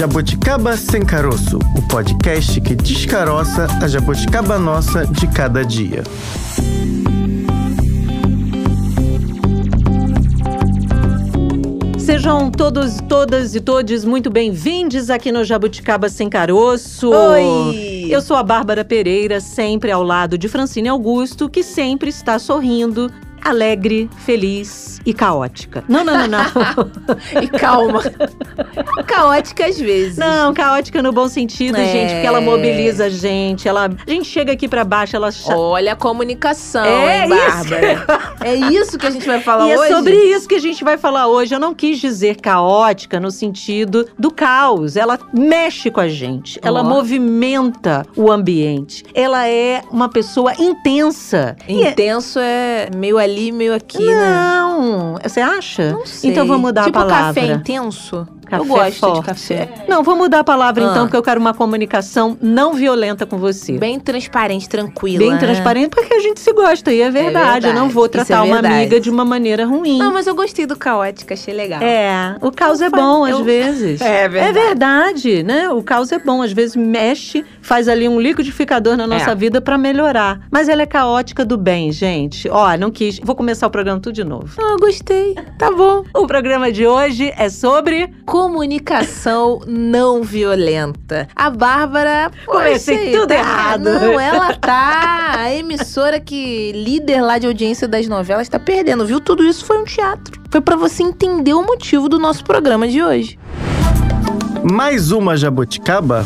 Jabuticaba Sem Caroço, o podcast que descaroça a jabuticaba nossa de cada dia. Sejam todos, todas e todes muito bem-vindos aqui no Jabuticaba Sem Caroço. Oi! Eu sou a Bárbara Pereira, sempre ao lado de Francine Augusto, que sempre está sorrindo, alegre, feliz e caótica. Não, não, não, não. e calma. Caótica às vezes. Não, caótica no bom sentido, É. gente, porque ela mobiliza a gente, ela, a gente chega aqui pra baixo, ela Olha a comunicação, É hein, Bárbara? É isso que a gente vai falar E hoje? é sobre isso que a gente vai falar hoje. Eu não quis dizer caótica no sentido do caos. Ela mexe com a gente, ela Ó. movimenta o ambiente. Ela é uma pessoa intensa. E é- Intenso é meio ali, meio aqui, né? Não, você acha? Não sei. Então vou mudar tipo a palavra. café intenso? Café Eu gosto forte. de café. Não, vou mudar a palavra então, Ah. porque eu quero uma comunicação não violenta com você. Bem transparente, tranquila. Bem né? transparente, porque a gente se gosta, e é verdade. Eu não verdade, vou isso é tratar uma verdade. amiga de uma maneira ruim. Não, mas eu gostei do caótica, achei legal. É, o caos Eu é bom às eu- vezes. É verdade. É verdade, né? O caos é bom, às vezes mexe, faz ali um liquidificador na nossa É. vida pra melhorar. Mas ela é caótica do bem, gente. Ó, não quis. Vou começar o programa tudo de novo. Ah, gostei. Tá bom. O programa de hoje é sobre Comunicação não violenta. A Bárbara. Comecei poxa, tudo tá- errado. Não, ela tá. A emissora que líder lá de audiência das novelas tá perdendo, viu? Tudo isso foi um teatro. Foi pra você entender o motivo do nosso programa de hoje. Mais uma jabuticaba?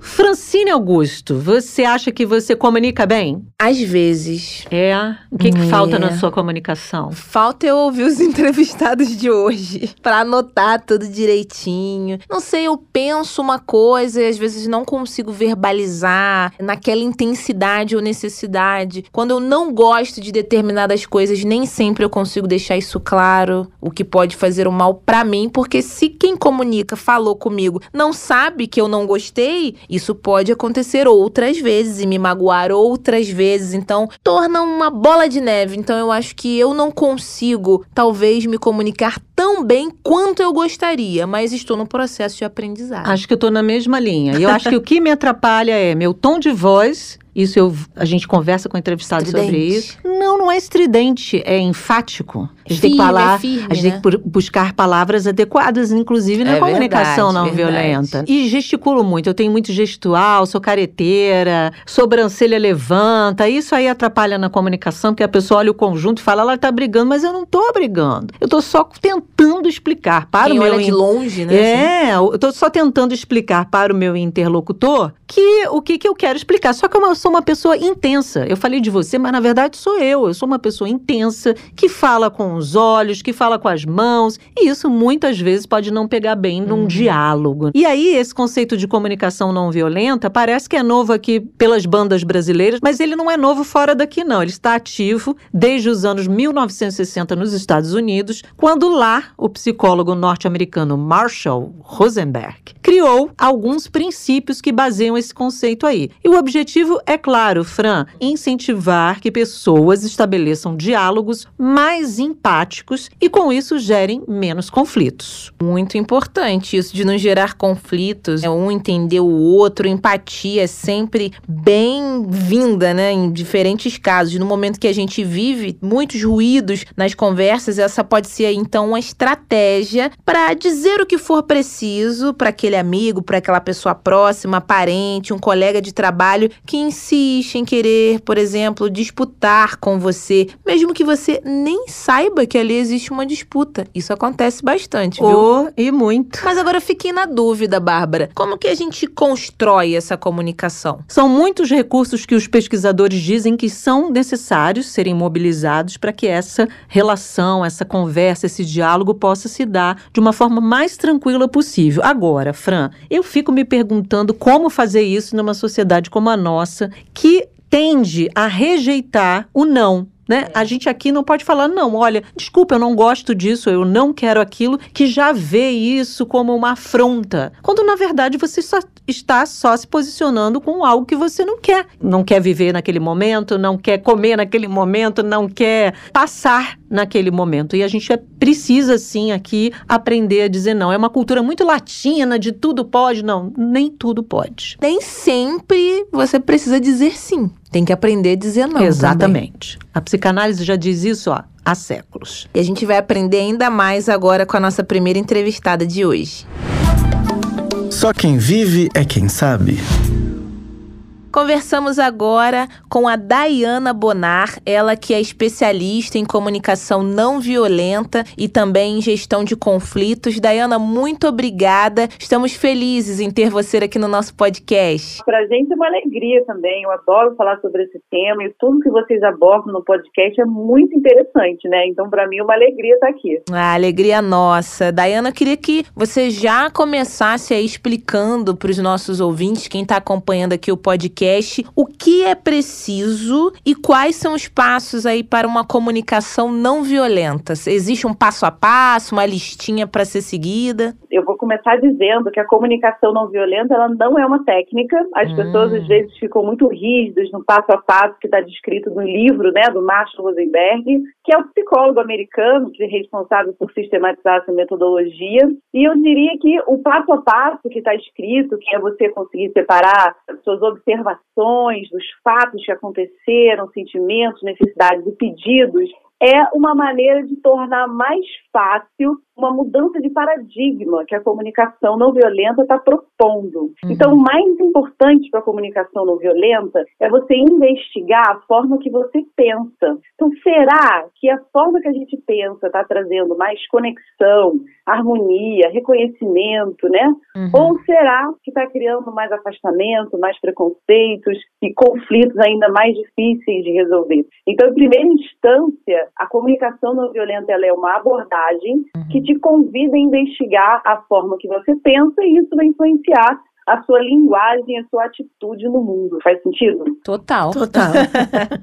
Francine Augusto. Você acha que você comunica bem? Às vezes. É. O que, que É. falta na sua comunicação? Falta eu ouvir os entrevistados de hoje pra anotar tudo direitinho. Não sei, eu penso uma coisa e às vezes não consigo verbalizar naquela intensidade ou necessidade. Quando eu não gosto de determinadas coisas, nem sempre eu consigo deixar isso claro, o que pode fazer o mal pra mim, porque se quem comunica falou comigo não sabe que eu não gostei, isso pode acontecer outras vezes e me magoar outras vezes. Então, torna uma bola de neve. Então, eu acho que eu não consigo, talvez, me comunicar tão bem quanto eu gostaria, mas estou no processo de aprendizado. Acho que eu tô na mesma linha. E eu acho que o que me atrapalha é meu tom de voz. Isso eu, a gente conversa com o entrevistado sobre Estridente. isso. Não, não é estridente, é enfático. A gente tem que Firme, falar, é firme, a gente tem né? que bu- buscar palavras adequadas, inclusive na É comunicação verdade, não verdade. violenta. E gesticulo muito, eu tenho muito gestual, sou careteira, sobrancelha levanta. Isso aí atrapalha na comunicação, porque a pessoa olha o conjunto e fala, ela tá brigando, mas eu não tô brigando. Eu tô só tentando explicar para Quem o meu olha de longe, né? é, eu tô só tentando explicar para o meu interlocutor que o que, que eu quero explicar. Só que eu sou uma pessoa intensa. Eu falei de você, mas na verdade sou eu. Eu sou uma pessoa intensa que fala com os olhos, que fala com as mãos. E isso muitas vezes pode não pegar bem num Uhum. diálogo. E aí, esse conceito de comunicação não violenta parece que é novo aqui pelas bandas brasileiras, mas ele não é novo fora daqui, não. Ele está ativo desde os anos 1960 nos Estados Unidos, quando lá o psicólogo norte-americano Marshall Rosenberg criou alguns princípios que baseiam esse conceito aí. E o objetivo é claro, Fran, incentivar que pessoas estabeleçam diálogos mais empáticos e com isso gerem menos conflitos. Muito importante isso de não gerar conflitos, é um entender o outro, empatia é sempre bem-vinda, né, em diferentes casos. No momento que a gente vive muitos ruídos nas conversas, essa pode ser então uma estratégia para dizer o que for preciso para aquele amigo, para aquela pessoa próxima, parente, um colega de trabalho que insiste em querer, por exemplo, disputar com você, mesmo que você nem saiba que ali existe uma disputa. Isso acontece bastante, viu? Oh, e muito. Mas agora fiquei na dúvida, Bárbara. Como que a gente constrói essa comunicação? São muitos recursos que os pesquisadores dizem que são necessários serem mobilizados para que essa relação, essa conversa, esse diálogo possa se dar de uma forma mais tranquila possível. Agora, Fran, eu fico me perguntando como fazer isso numa sociedade como a nossa, que tende a rejeitar o não. Né? A gente aqui não pode falar, não, olha, desculpa, eu não gosto disso, eu não quero aquilo, que já vê isso como uma afronta. Quando na verdade você só está só se posicionando com algo que você não quer. Não quer viver naquele momento, não quer comer naquele momento, não quer passar naquele momento. E a gente é, precisa sim aqui aprender a dizer não. É uma cultura muito latina de tudo pode, não, nem tudo pode. Nem sempre você precisa dizer sim. Tem que aprender a dizer não. Exatamente. Também. A psicanálise já diz isso, ó, há séculos. E a gente vai aprender ainda mais agora com a nossa primeira entrevistada de hoje. Só quem vive é quem sabe. Conversamos agora com a Dayana Bonar, ela que é especialista em comunicação não violenta e também em gestão de conflitos. Dayana, muito obrigada. Estamos felizes em ter você aqui no nosso podcast. Para a gente é uma alegria também. Eu adoro falar sobre esse tema e tudo que vocês abordam no podcast é muito interessante, né? Então, para mim é uma alegria estar aqui. Ah, alegria nossa. Dayana, eu queria que você já começasse aí explicando para os nossos ouvintes, quem está acompanhando aqui o podcast podcast o que é preciso e quais são os passos aí para uma comunicação não violenta. Existe um passo a passo, uma listinha para ser seguida? Eu vou começar dizendo que a comunicação não violenta ela não é uma técnica. As hum. pessoas às vezes ficam muito rígidas no passo a passo que está descrito no livro, né, do Marshall Rosenberg, que é o psicólogo americano que é responsável por sistematizar essa metodologia. E eu diria que o passo a passo que está escrito, que é você conseguir separar suas observações dos fatos que aconteceram, sentimentos, necessidades e pedidos, é uma maneira de tornar mais fácil uma mudança de paradigma que a comunicação não violenta está propondo. Uhum. Então, o mais importante para a comunicação não violenta é você investigar a forma que você pensa. Então, será que a forma que a gente pensa está trazendo mais conexão, harmonia, reconhecimento, né? Uhum. Ou será que está criando mais afastamento, mais preconceitos e conflitos ainda mais difíceis de resolver? Então, em primeira instância, a comunicação não violenta ela é uma abordagem uhum. que te convida a investigar a forma que você pensa e isso vai influenciar a sua linguagem, a sua atitude no mundo. Faz sentido? Total. Total.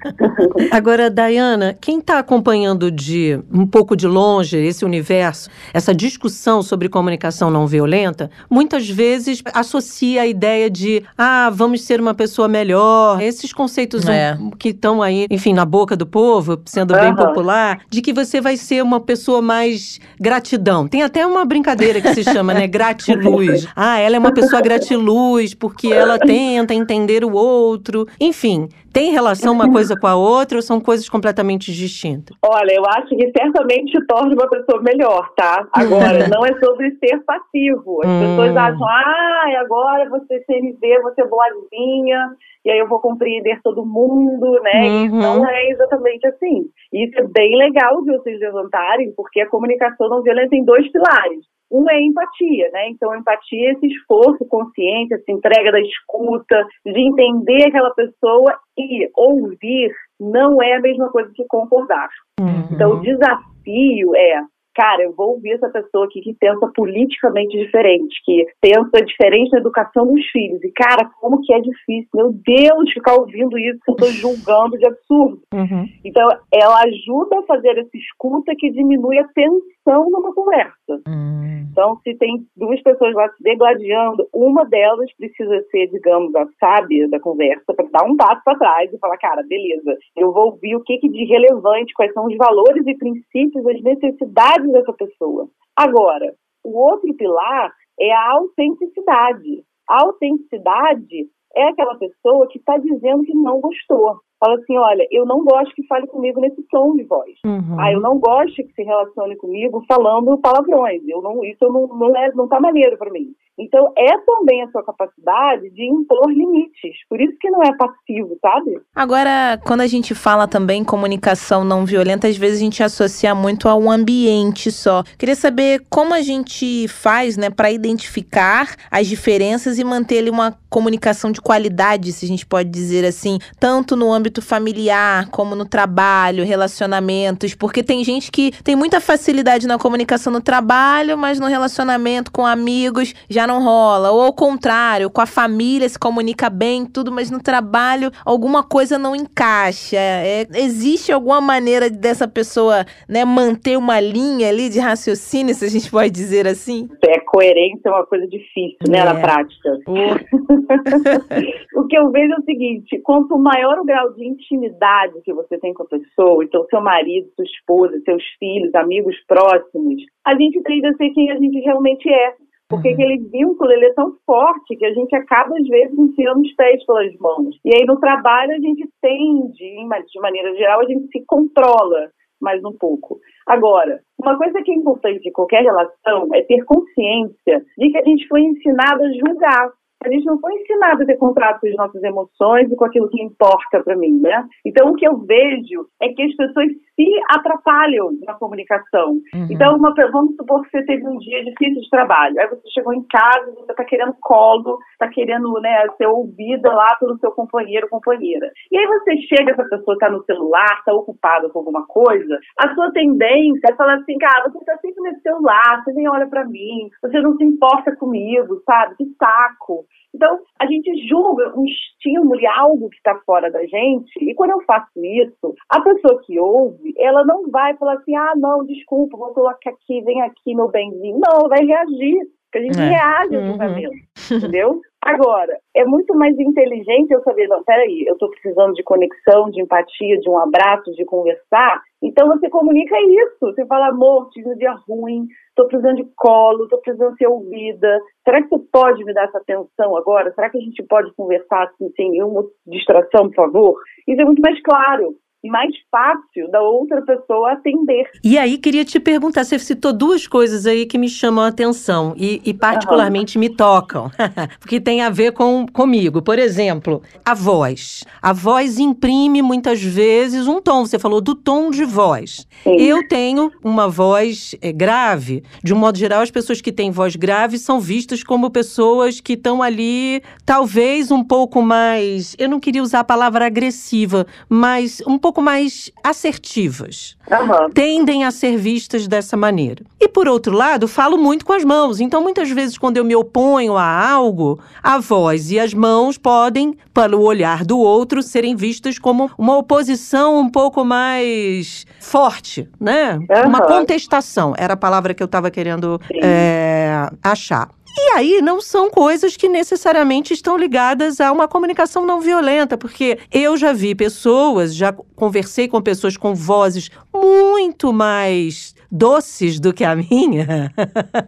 Agora, Dayana, quem está acompanhando de um pouco de longe esse universo, essa discussão sobre comunicação não violenta, muitas vezes associa a ideia de, ah, vamos ser uma pessoa melhor, esses conceitos é. que estão aí, enfim, na boca do povo, sendo uhum. bem popular, de que você vai ser uma pessoa mais gratidão. Tem até uma brincadeira que se chama, né, gratiluz. Ah, ela é uma pessoa gratiluz luz, porque ela tenta entender o outro. Enfim, tem relação uma coisa com a outra ou são coisas completamente distintas? Olha, eu acho que certamente te torna uma pessoa melhor, tá? Agora, não é sobre ser passivo. As hum. pessoas acham, ah, agora você CNV, você é boazinha, e aí eu vou compreender todo mundo, né? Uhum. E não é exatamente assim. Isso é bem legal de vocês levantarem, porque a comunicação não violenta tem dois pilares. Um é empatia, né? Então, empatia é esse esforço consciente, essa entrega da escuta, de entender aquela pessoa e ouvir não é a mesma coisa que concordar. Uhum. Então, o desafio é cara, eu vou ouvir essa pessoa aqui que pensa politicamente diferente, que pensa diferente na educação dos filhos. E, cara, como que é difícil, meu Deus, ficar ouvindo isso que eu estou julgando de absurdo. Uhum. Então, ela ajuda a fazer essa escuta que diminui a tensão numa conversa. Uhum. Então, se tem duas pessoas lá se degladiando, uma delas precisa ser, digamos, a sábia da conversa, para dar um passo para trás e falar, cara, beleza, eu vou ouvir o que, que de relevante, quais são os valores e princípios, as necessidades dessa pessoa. Agora, o outro pilar é a autenticidade. A autenticidade é aquela pessoa que está dizendo que não gostou. Fala assim, olha, eu não gosto que fale comigo nesse tom de voz. Uhum. Ah, eu não gosto que se relacione comigo falando palavrões. Eu não, isso não, não, é, não tá maneiro para mim. Então, é também a sua capacidade de impor limites. Por isso que não é passivo, sabe? Agora, quando a gente fala também comunicação não violenta, às vezes a gente associa muito a um ambiente só. Queria saber como a gente faz, né, para identificar as diferenças e manter ali uma comunicação de qualidade, se a gente pode dizer assim, tanto no âmbito familiar, como no trabalho, relacionamentos, porque tem gente que tem muita facilidade na comunicação no trabalho, mas no relacionamento com amigos já já não rola. Ou ao contrário, com a família se comunica bem, tudo, mas no trabalho alguma coisa não encaixa. É, existe alguma maneira dessa pessoa né, manter uma linha ali de raciocínio, se a gente pode dizer assim? É, coerência é uma coisa difícil, né, é. na prática. o que eu vejo é o seguinte: quanto maior o grau de intimidade que você tem com a pessoa, então seu marido, sua esposa, seus filhos, amigos próximos, a gente tende a ser quem a gente realmente é. Porque uhum. aquele vínculo ele é tão forte que a gente acaba, às vezes, enfiando os pés pelas mãos. E aí no trabalho a gente tende, de maneira geral, a gente se controla mais um pouco. Agora, uma coisa que é importante em qualquer relação é ter consciência de que a gente foi ensinado a julgar a gente não foi ensinado a ter contato com as nossas emoções e com aquilo que importa para mim, né? Então, o que eu vejo é que as pessoas se atrapalham na comunicação. Uhum. Então, uma, vamos supor que você teve um dia difícil de trabalho, aí você chegou em casa, você está querendo colo, está querendo né, ser ouvida lá pelo seu companheiro ou companheira. E aí você chega, essa pessoa está no celular, está ocupada com alguma coisa, a sua tendência é falar assim, cara, você está sempre nesse celular, você nem olha para mim, você não se importa comigo, sabe? Que saco. Então, a gente julga um estímulo e algo que está fora da gente, e quando eu faço isso, a pessoa que ouve, ela não vai falar assim, ah, não, desculpa, vou colocar aqui, vem aqui, meu benzinho. Não, ela vai reagir, porque a gente é. reage ao uhum. julgamento, entendeu? Agora, é muito mais inteligente eu saber, não, peraí, eu estou precisando de conexão, de empatia, de um abraço, de conversar. Então você comunica isso. Você fala, amor, tive um dia ruim, estou precisando de colo, estou precisando ser ouvida. Será que você pode me dar essa atenção agora? Será que a gente pode conversar assim, sem nenhuma distração, por favor? Isso é muito mais claro mais fácil da outra pessoa atender. E aí, queria te perguntar, você citou duas coisas aí que me chamam a atenção e, e particularmente uhum. me tocam, porque tem a ver com comigo. Por exemplo, a voz. A voz imprime muitas vezes um tom. Você falou do tom de voz. Sim. Eu tenho uma voz é, grave. De um modo geral, as pessoas que têm voz grave são vistas como pessoas que estão ali, talvez um pouco mais. Eu não queria usar a palavra agressiva, mas um pouco pouco mais assertivas. Uhum. Tendem a ser vistas dessa maneira. E por outro lado, falo muito com as mãos. Então, muitas vezes, quando eu me oponho a algo, a voz e as mãos podem, para o olhar do outro, serem vistas como uma oposição um pouco mais forte, né? Uhum. Uma contestação. Era a palavra que eu estava querendo é, achar. E aí não são coisas que necessariamente estão ligadas a uma comunicação não violenta, porque eu já vi pessoas, já conversei com pessoas com vozes muito mais doces do que a minha.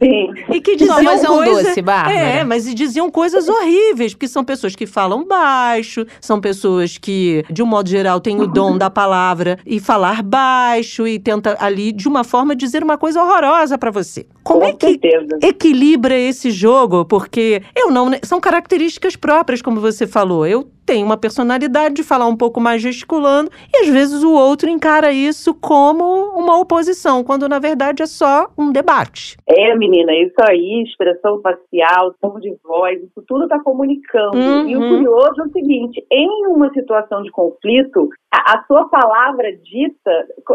Sim. e que diziam mas é um doce, Bárbara. É, mas diziam coisas horríveis, porque são pessoas que falam baixo, são pessoas que, de um modo geral, têm o dom da palavra e falar baixo e tenta ali, de uma forma, dizer uma coisa horrorosa para você. Como com é que certeza. equilibra esse jogo? Porque eu não. São características próprias, como você falou. Eu tem uma personalidade de falar um pouco mais gesticulando, e às vezes o outro encara isso como uma oposição, quando na verdade é só um debate. É, menina, isso aí, expressão facial, tom de voz, isso tudo está comunicando. Uhum. E o curioso é o seguinte: em uma situação de conflito, a, sua palavra dita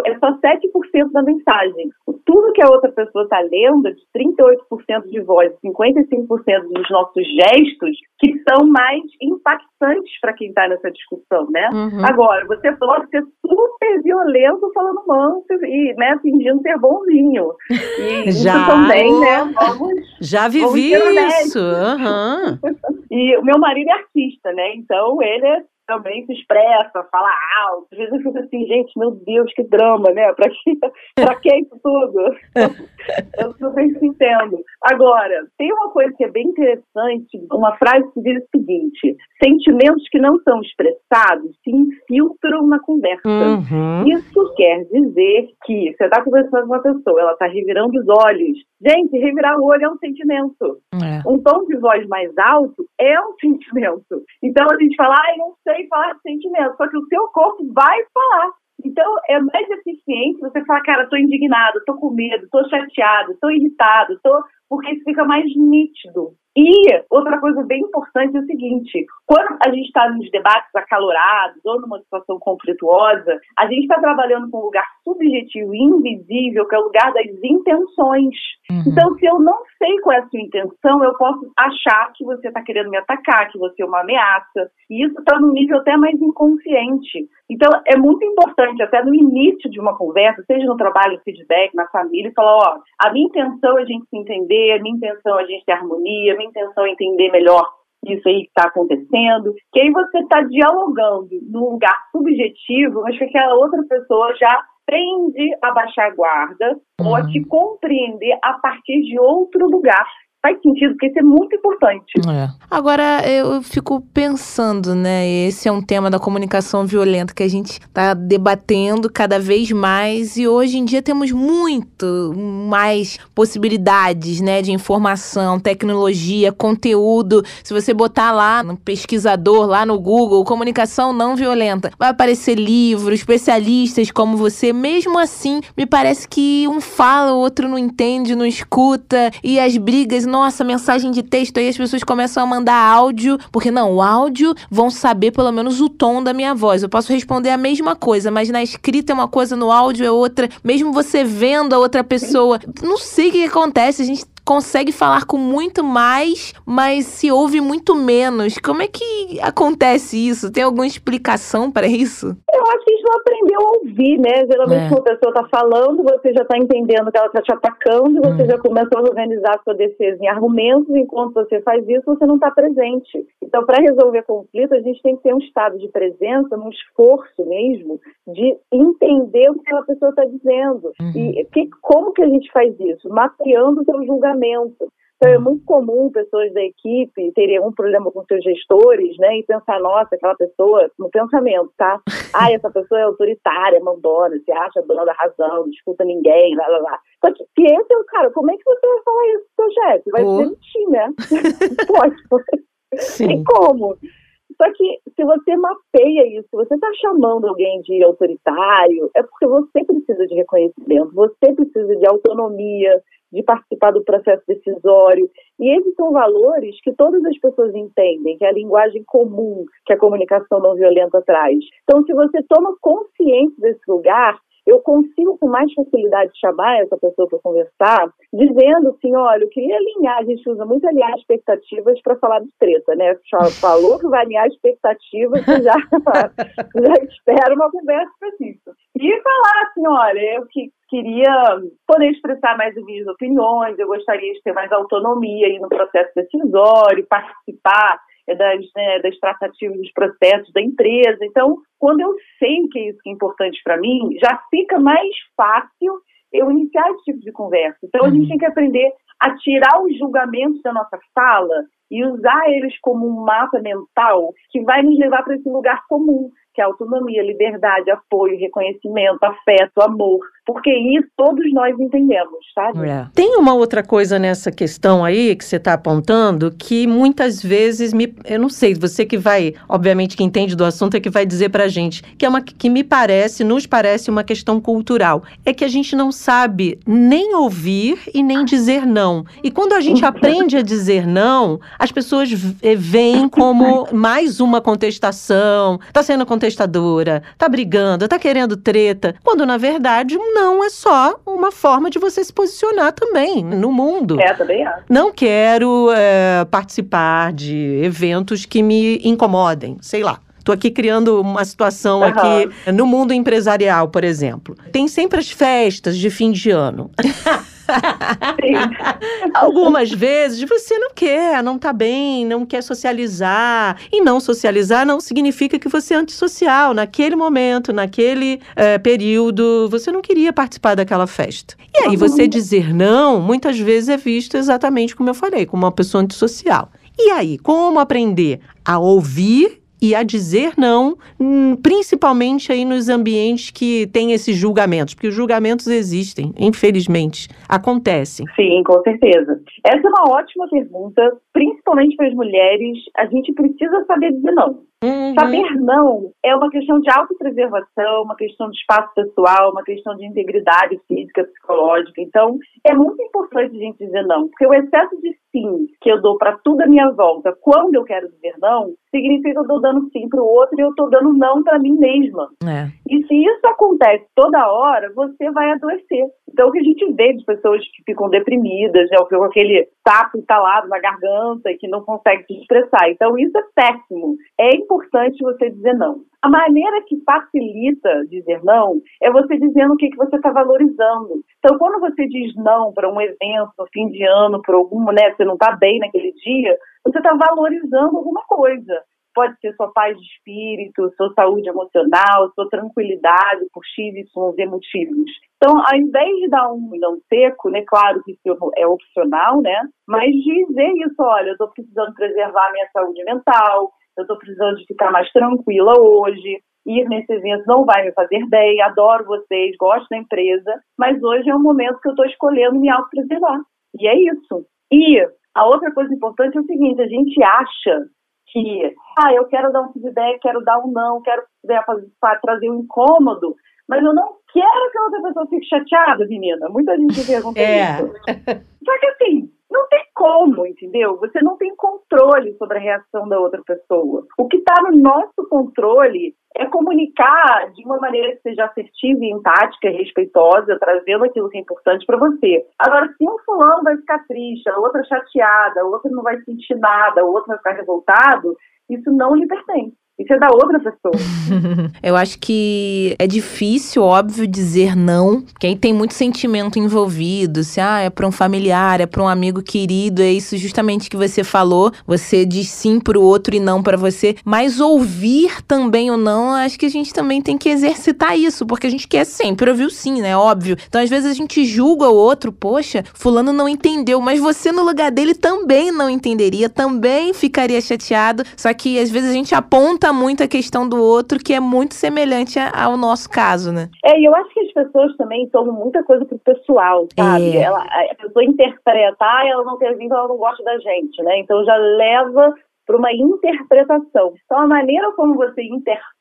é só 7% da mensagem. Tudo que a outra pessoa está lendo, de 38% de voz, 55% dos nossos gestos, que são mais impactantes para quem está nessa discussão, né? Uhum. Agora, você pode ser super violento falando manso e né, fingindo ser bonzinho. E Já. isso também, né? Vamos, Já vivi isso. Uhum. e o meu marido é artista, né? Então ele é também se expressa, fala alto. Às vezes eu fico assim, gente, meu Deus, que drama, né? Pra que, pra que isso tudo? eu super entendo. Agora, tem uma coisa que é bem interessante, uma frase que diz o seguinte: sentimentos que não são expressados se infiltram na conversa. Uhum. Isso quer dizer que você está conversando com uma pessoa, ela está revirando os olhos. Gente, revirar o olho é um sentimento. É. Um tom de voz mais alto é um sentimento. Então a gente fala, eu não sei falar de sentimento, só que o seu corpo vai falar. Então, é mais eficiente você falar, cara, tô indignado, tô com medo, tô chateado, tô irritado, tô... porque isso fica mais nítido. E outra coisa bem importante é o seguinte: quando a gente está nos debates acalorados ou numa situação conflituosa, a gente está trabalhando com um lugar subjetivo e invisível, que é o lugar das intenções. Uhum. Então, se eu não sei qual é a sua intenção, eu posso achar que você está querendo me atacar, que você é uma ameaça. E isso está no nível até mais inconsciente. Então, é muito importante, até no início de uma conversa, seja no trabalho, feedback, na família, falar: ó, a minha intenção é a gente se entender, a minha intenção é a gente ter harmonia, intenção é entender melhor isso aí que está acontecendo, que aí você está dialogando num lugar subjetivo, mas que aquela outra pessoa já tende a baixar a guarda uhum. ou a te compreender a partir de outro lugar faz sentido, porque isso é muito importante. É. Agora, eu fico pensando, né? Esse é um tema da comunicação violenta que a gente está debatendo cada vez mais e hoje em dia temos muito mais possibilidades, né? De informação, tecnologia, conteúdo. Se você botar lá no pesquisador, lá no Google, comunicação não violenta, vai aparecer livros, especialistas como você. Mesmo assim, me parece que um fala, o outro não entende, não escuta e as brigas nossa, mensagem de texto, aí as pessoas começam a mandar áudio, porque não, o áudio vão saber pelo menos o tom da minha voz. Eu posso responder a mesma coisa, mas na escrita é uma coisa, no áudio é outra. Mesmo você vendo a outra pessoa, não sei o que acontece, a gente consegue falar com muito mais, mas se ouve muito menos. Como é que acontece isso? Tem alguma explicação para isso? Eu acho que a gente não aprendeu a ouvir, né? Geralmente, é. quando a pessoa está falando, você já está entendendo que ela está te atacando, você hum. já começou a organizar a sua defesa em argumentos, enquanto você faz isso, você não está presente. Então, para resolver conflito, a gente tem que ter um estado de presença, um esforço mesmo, de entender o que aquela pessoa está dizendo. Uhum. E que, como que a gente faz isso? Mapeando o seu julgamento julgamento. Então, é muito comum pessoas da equipe terem algum problema com seus gestores, né? E pensar, nossa, aquela pessoa, no pensamento, tá? Ah, essa pessoa é autoritária, mandona, se acha dona da razão, não escuta ninguém, lá, lá, lá. Só que se esse é o cara, como é que você vai falar isso pro seu chefe? Vai oh. demitir, né? Pode. Sim. Tem como. Só que se você mapeia isso, se você está chamando alguém de autoritário, é porque você precisa de reconhecimento, você precisa de autonomia, de participar do processo decisório. E esses são valores que todas as pessoas entendem, que é a linguagem comum que a comunicação não violenta traz. Então, se você toma consciência desse lugar, eu consigo com mais facilidade chamar essa pessoa para conversar, dizendo assim, olha, eu queria alinhar, a gente usa muito alinhar expectativas para falar de treta, né? Falou que vai alinhar expectativas, você já, já espera uma conversa específica. E falar assim, olha, eu que queria poder expressar mais as minhas opiniões, eu gostaria de ter mais autonomia aí no processo decisório, participar é das, né, das tratativas dos processos da empresa. Então, quando eu sei que é isso que é importante para mim, já fica mais fácil eu iniciar esse tipo de conversa. Então, a gente uhum. tem que aprender a tirar os julgamentos da nossa fala e usar eles como um mapa mental que vai nos levar para esse lugar comum, que é autonomia, liberdade, apoio, reconhecimento, afeto, amor, porque isso todos nós entendemos, sabe? É. Tem uma outra coisa nessa questão aí que você está apontando que muitas vezes me, eu não sei, você que vai, obviamente que entende do assunto é que vai dizer para gente que é uma que me parece, nos parece uma questão cultural, é que a gente não sabe nem ouvir e nem dizer não. E quando a gente aprende a dizer não, as pessoas veem como mais uma contestação, está sendo contestadora, está brigando, está querendo treta, quando na verdade um não é só uma forma de você se posicionar também no mundo. É, também é. Não quero é, participar de eventos que me incomodem, sei lá. Estou aqui criando uma situação uhum. aqui no mundo empresarial, por exemplo. Tem sempre as festas de fim de ano. Algumas vezes você não quer, não tá bem, não quer socializar. E não socializar não significa que você é antissocial. Naquele momento, naquele é, período, você não queria participar daquela festa. E aí você dizer não, muitas vezes é visto exatamente como eu falei, como uma pessoa antissocial. E aí, como aprender a ouvir e a dizer não, hum, principalmente aí nos ambientes que tem esses julgamentos, porque os julgamentos existem, infelizmente, acontecem. Sim, com certeza. Essa é uma ótima pergunta, principalmente para as mulheres. A gente precisa saber dizer não. Uhum. Saber não é uma questão de autopreservação, uma questão de espaço pessoal, uma questão de integridade física, psicológica. Então, é muito importante a gente dizer não, porque o excesso de sim que eu dou para tudo à minha volta quando eu quero dizer não, significa que eu estou dando sim para o outro e eu estou dando não para mim mesma. É. E se isso acontece toda hora, você vai adoecer. Então, o que a gente vê de pessoas que ficam deprimidas, é com aquele sapo instalado na garganta e que não consegue se expressar. Então, isso é péssimo. É importante você dizer não. A maneira que facilita dizer não é você dizendo o que, que você está valorizando. Então, quando você diz não para um evento no fim de ano, para algum, né, você não está bem naquele dia, você está valorizando alguma coisa. Pode ser sua paz de espírito, sua saúde emocional, sua tranquilidade por X, Y, motivos. Então, ao invés de dar um não seco, né, claro que isso é opcional, né, mas dizer isso, olha, eu estou precisando preservar a minha saúde mental, eu estou precisando de ficar mais tranquila hoje, ir nesse evento não vai me fazer bem, adoro vocês, gosto da empresa, mas hoje é um momento que eu estou escolhendo me autopreservar. E é isso. E a outra coisa importante é o seguinte, a gente acha que, ah, eu quero dar um feedback, quero dar um não, quero né, trazer um incômodo, mas eu não quero que a outra pessoa fique chateada, menina. Muita gente pergunta é. isso. Só que assim, não tem como, entendeu? Você não tem controle sobre a reação da outra pessoa. O que está no nosso controle é comunicar de uma maneira que seja assertiva empática respeitosa, trazendo aquilo que é importante para você. Agora, se um fulano vai ficar triste, a outra chateada, a outra não vai sentir nada, a outra vai ficar revoltado, isso não lhe pertence. Isso é da outra pessoa. Eu acho que é difícil, óbvio, dizer não, aí tem muito sentimento envolvido. Se ah, é para um familiar, é para um amigo querido, é isso justamente que você falou. Você diz sim para o outro e não para você. Mas ouvir também ou não, acho que a gente também tem que exercitar isso, porque a gente quer sempre ouvir o sim, né? Óbvio. Então, às vezes, a gente julga o outro, poxa, fulano não entendeu, mas você no lugar dele também não entenderia, também ficaria chateado. Só que às vezes a gente aponta conta muito a questão do outro, que é muito semelhante ao nosso caso, né? É, e eu acho que as pessoas também tomam muita coisa pro pessoal, sabe? É. Ela, a pessoa interpreta, ah, ela não quer vir, então ela não gosta da gente, né? Então já leva para uma interpretação. Então, a maneira como você interpreta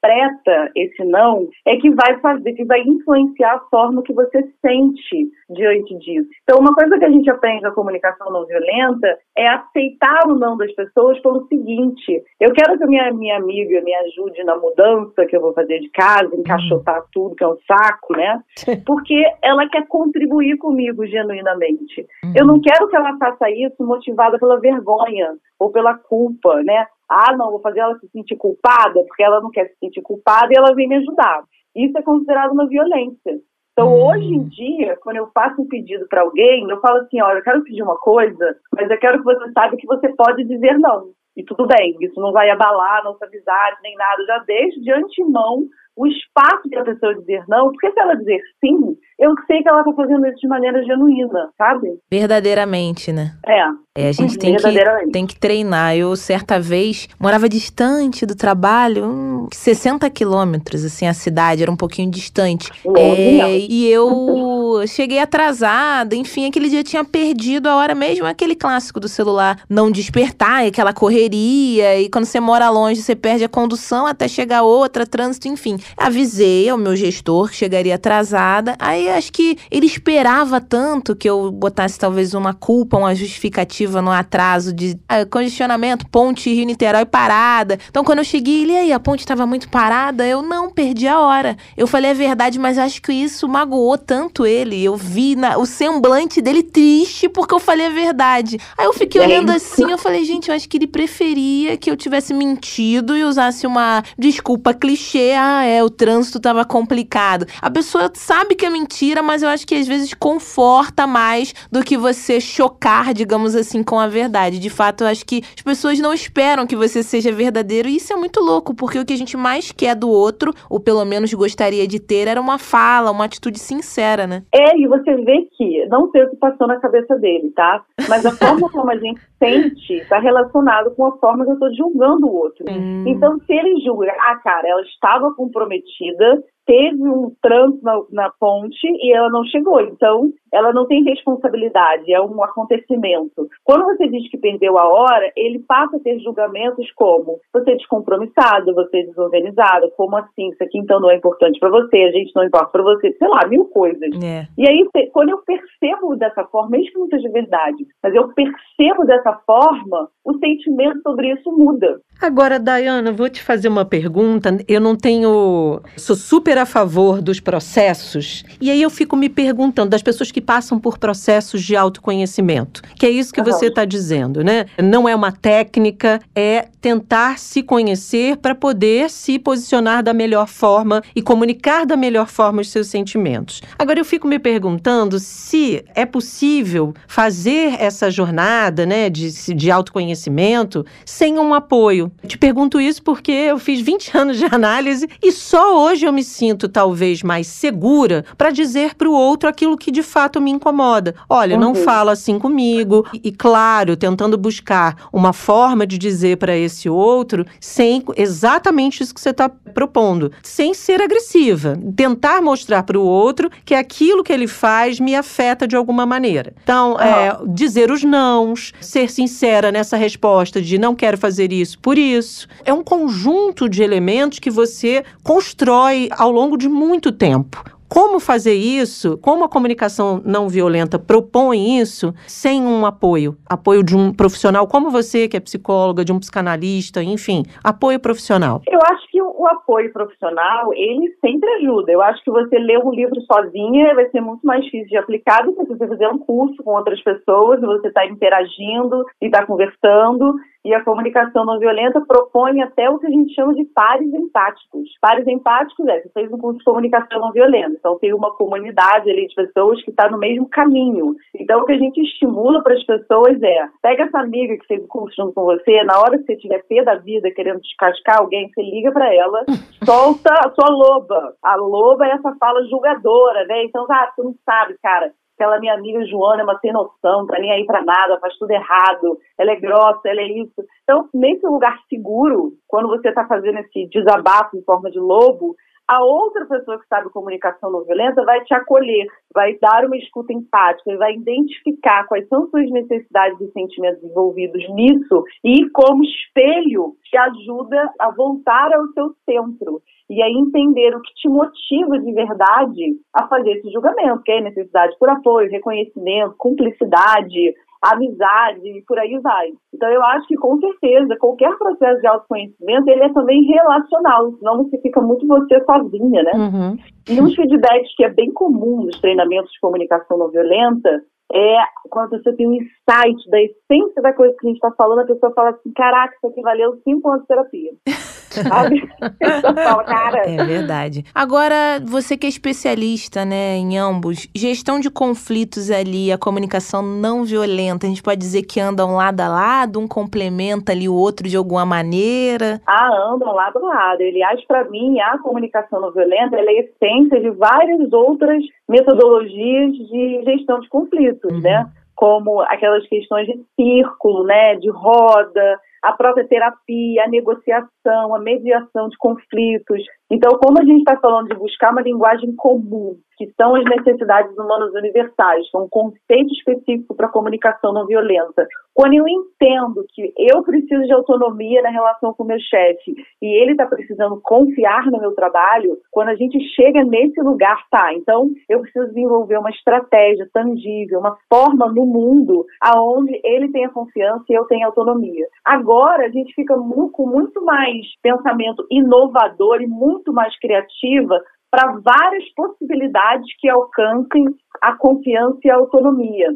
esse não é que vai fazer, que vai influenciar a forma que você sente diante disso. Então, uma coisa que a gente aprende na comunicação não violenta é aceitar o não das pessoas pelo seguinte: eu quero que a minha, minha amiga me ajude na mudança que eu vou fazer de casa, encaixotar uhum. tudo, que é um saco, né? Porque ela quer contribuir comigo genuinamente. Uhum. Eu não quero que ela faça isso motivada pela vergonha ou pela culpa, né? Ah, não, vou fazer ela se sentir culpada porque ela não quer se sentir culpada e ela vem me ajudar. Isso é considerado uma violência. Então, hum. hoje em dia, quando eu faço um pedido para alguém, eu falo assim: olha, eu quero pedir uma coisa, mas eu quero que você saiba que você pode dizer não. E tudo bem, isso não vai abalar a nossa amizade nem nada. Eu já deixo de antemão o espaço para a pessoa dizer não, porque se ela dizer sim, eu sei que ela está fazendo isso de maneira genuína, sabe? Verdadeiramente, né? É. É, a gente tem que, tem que treinar. Eu, certa vez, morava distante do trabalho, uns 60 quilômetros, assim, a cidade era um pouquinho distante. É, e eu cheguei atrasada, enfim, aquele dia tinha perdido a hora mesmo, aquele clássico do celular não despertar, aquela correria, e quando você mora longe, você perde a condução até chegar outra, trânsito, enfim. Avisei ao meu gestor que chegaria atrasada, aí acho que ele esperava tanto que eu botasse talvez uma culpa, uma justificativa no atraso de ah, congestionamento, ponte Rio-Niterói parada. Então, quando eu cheguei, ele aí, a ponte estava muito parada, eu não perdi a hora. Eu falei a verdade, mas acho que isso magoou tanto ele. Eu vi na, o semblante dele triste porque eu falei a verdade. Aí eu fiquei olhando assim, eu falei, gente, eu acho que ele preferia que eu tivesse mentido e usasse uma desculpa clichê. Ah, é, o trânsito estava complicado. A pessoa sabe que é mentira, mas eu acho que às vezes conforta mais do que você chocar, digamos assim assim com a verdade. De fato, eu acho que as pessoas não esperam que você seja verdadeiro e isso é muito louco, porque o que a gente mais quer do outro, ou pelo menos gostaria de ter, era uma fala, uma atitude sincera, né? É, e você vê que, não sei o que passou na cabeça dele, tá? Mas a forma como a gente sente está relacionado com a forma que eu estou julgando o outro. Hum. Então, se ele julga, ah, cara, ela estava comprometida, teve um trânsito na, na, ponte e ela não chegou. Então, ela não tem responsabilidade, é um acontecimento. Quando você diz que perdeu a hora, ele passa a ter julgamentos como você é descompromissado, você é desorganizado, como assim? Isso aqui então não é importante para você, a gente não importa para você, sei lá, mil coisas. É. E aí, quando eu percebo dessa forma, mesmo que não seja verdade, mas eu percebo dessa forma, o sentimento sobre isso muda. Agora, Dayana, vou te fazer uma pergunta. Eu não tenho. Sou super a favor dos processos. E aí eu fico me perguntando das pessoas que passam por processos de autoconhecimento. Que é isso que uhum. você está dizendo, né? Não é uma técnica, é tentar se conhecer para poder se posicionar da melhor forma e comunicar da melhor forma os seus sentimentos. Agora eu fico me perguntando se é possível fazer essa jornada, né, de, de autoconhecimento sem um apoio te pergunto isso porque eu fiz 20 anos de análise e só hoje eu me sinto talvez mais segura para dizer para o outro aquilo que de fato me incomoda. Olha, uhum. não fala assim comigo. E, e, claro, tentando buscar uma forma de dizer para esse outro sem exatamente isso que você está propondo, sem ser agressiva. Tentar mostrar para o outro que aquilo que ele faz me afeta de alguma maneira. Então, uhum. é, dizer os nãos, ser sincera nessa resposta de não quero fazer isso por isso. É um conjunto de elementos que você constrói ao longo de muito tempo. Como fazer isso? Como a comunicação não violenta propõe isso sem um apoio? Apoio de um profissional como você, que é psicóloga, de um psicanalista, enfim, apoio profissional. Eu acho que o apoio profissional, ele sempre ajuda. Eu acho que você ler um livro sozinha vai ser muito mais difícil de aplicar do que você fazer um curso com outras pessoas, você está interagindo e está conversando. E a comunicação não violenta propõe até o que a gente chama de pares empáticos. Pares empáticos é, você fez um curso de comunicação não violenta, então tem uma comunidade ali de pessoas que está no mesmo caminho. Então o que a gente estimula para as pessoas é, pega essa amiga que fez o curso junto com você, na hora que você tiver pé da vida querendo descascar alguém, você liga para ela, solta a sua loba. A loba é essa fala julgadora, né? Então, ah, você não sabe, cara, aquela minha amiga Joana é uma sem noção, tá nem aí para nada, faz tudo errado, ela é grossa, ela é isso. Então, nesse lugar seguro, quando você está fazendo esse desabafo em forma de lobo, a outra pessoa que sabe comunicação não violenta vai te acolher, vai dar uma escuta empática, vai identificar quais são suas necessidades e sentimentos envolvidos nisso e, como espelho, te ajuda a voltar ao seu centro e aí entender o que te motiva de verdade a fazer esse julgamento, que é necessidade por apoio, reconhecimento, cumplicidade, amizade e por aí vai. Então eu acho que com certeza qualquer processo de autoconhecimento ele é também relacional, senão você fica muito você sozinha, né? Uhum. E um feedbacks que é bem comum nos treinamentos de comunicação não violenta é quando você tem um insight da essência da coisa que a gente está falando, a pessoa fala assim, caraca, isso aqui valeu cinco anos de terapia. Sabe? fala, cara. É verdade. Agora, você que é especialista, né, em ambos, gestão de conflitos ali, a comunicação não violenta, a gente pode dizer que andam lado a lado, um complementa ali o outro de alguma maneira? Ah, andam lado a lado. Aliás, para mim, a comunicação não violenta é a essência de várias outras metodologias de gestão de conflitos, uhum. né? Como aquelas questões de círculo, né, de roda, a própria terapia, a negociação, a mediação de conflitos. Então, como a gente está falando de buscar uma linguagem comum, que são as necessidades humanas universais, um conceito específico para a comunicação não violenta, quando eu entendo que eu preciso de autonomia na relação com o meu chefe e ele está precisando confiar no meu trabalho, quando a gente chega nesse lugar, tá, então eu preciso desenvolver uma estratégia tangível, uma forma no mundo aonde ele tenha confiança e eu tenha autonomia. Agora a gente fica com muito mais pensamento inovador e muito mais criativa para várias possibilidades que alcancem a confiança e a autonomia.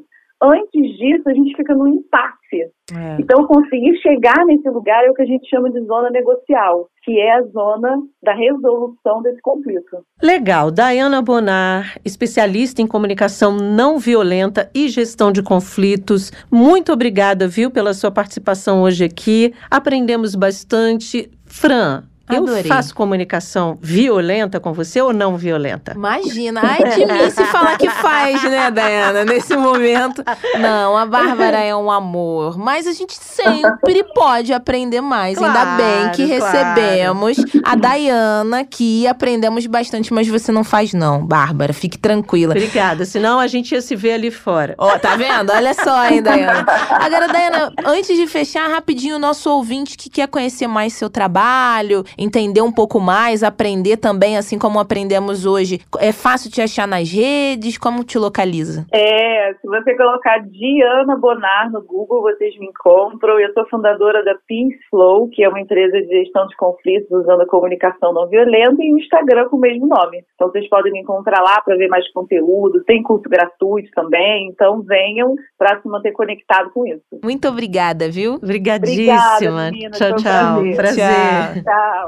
Antes disso, a gente fica no impasse. É. Então, conseguir chegar nesse lugar é o que a gente chama de zona negocial, que é a zona da resolução desse conflito. Legal. Dayana Bonar, especialista em comunicação não violenta e gestão de conflitos. Muito obrigada, viu, pela sua participação hoje aqui. Aprendemos bastante. Fran, Eu faço comunicação violenta com você ou não violenta? Imagina. Ai de mim se falar que faz, né, Dayana, nesse momento. Não, a Bárbara é um amor. Mas a gente sempre pode aprender mais. Claro, Ainda bem que recebemos a Dayana aqui e aprendemos bastante, mas você não faz, não, Bárbara. Fique tranquila. Obrigada, senão a gente ia se ver ali fora. Ó, tá vendo? Olha só, hein, Dayana. Agora, Dayana, antes de fechar, rapidinho, o nosso ouvinte que quer conhecer mais seu trabalho, entender um pouco mais, aprender também, assim como aprendemos hoje. É fácil te achar nas redes? Como te localiza? É, se você colocar Diana Bonar no Google, vocês me encontram. Eu sou fundadora da Peace Flow, que é uma empresa de gestão de conflitos usando a comunicação não violenta, e o Instagram com o mesmo nome. Então vocês podem me encontrar lá para ver mais conteúdo. Tem curso gratuito também, então venham para se manter conectado com isso. Muito obrigada, viu? Obrigadíssima. Obrigada, menina, tchau, tchau. prazer. Prazer. Tchau.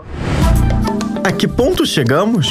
A que ponto chegamos?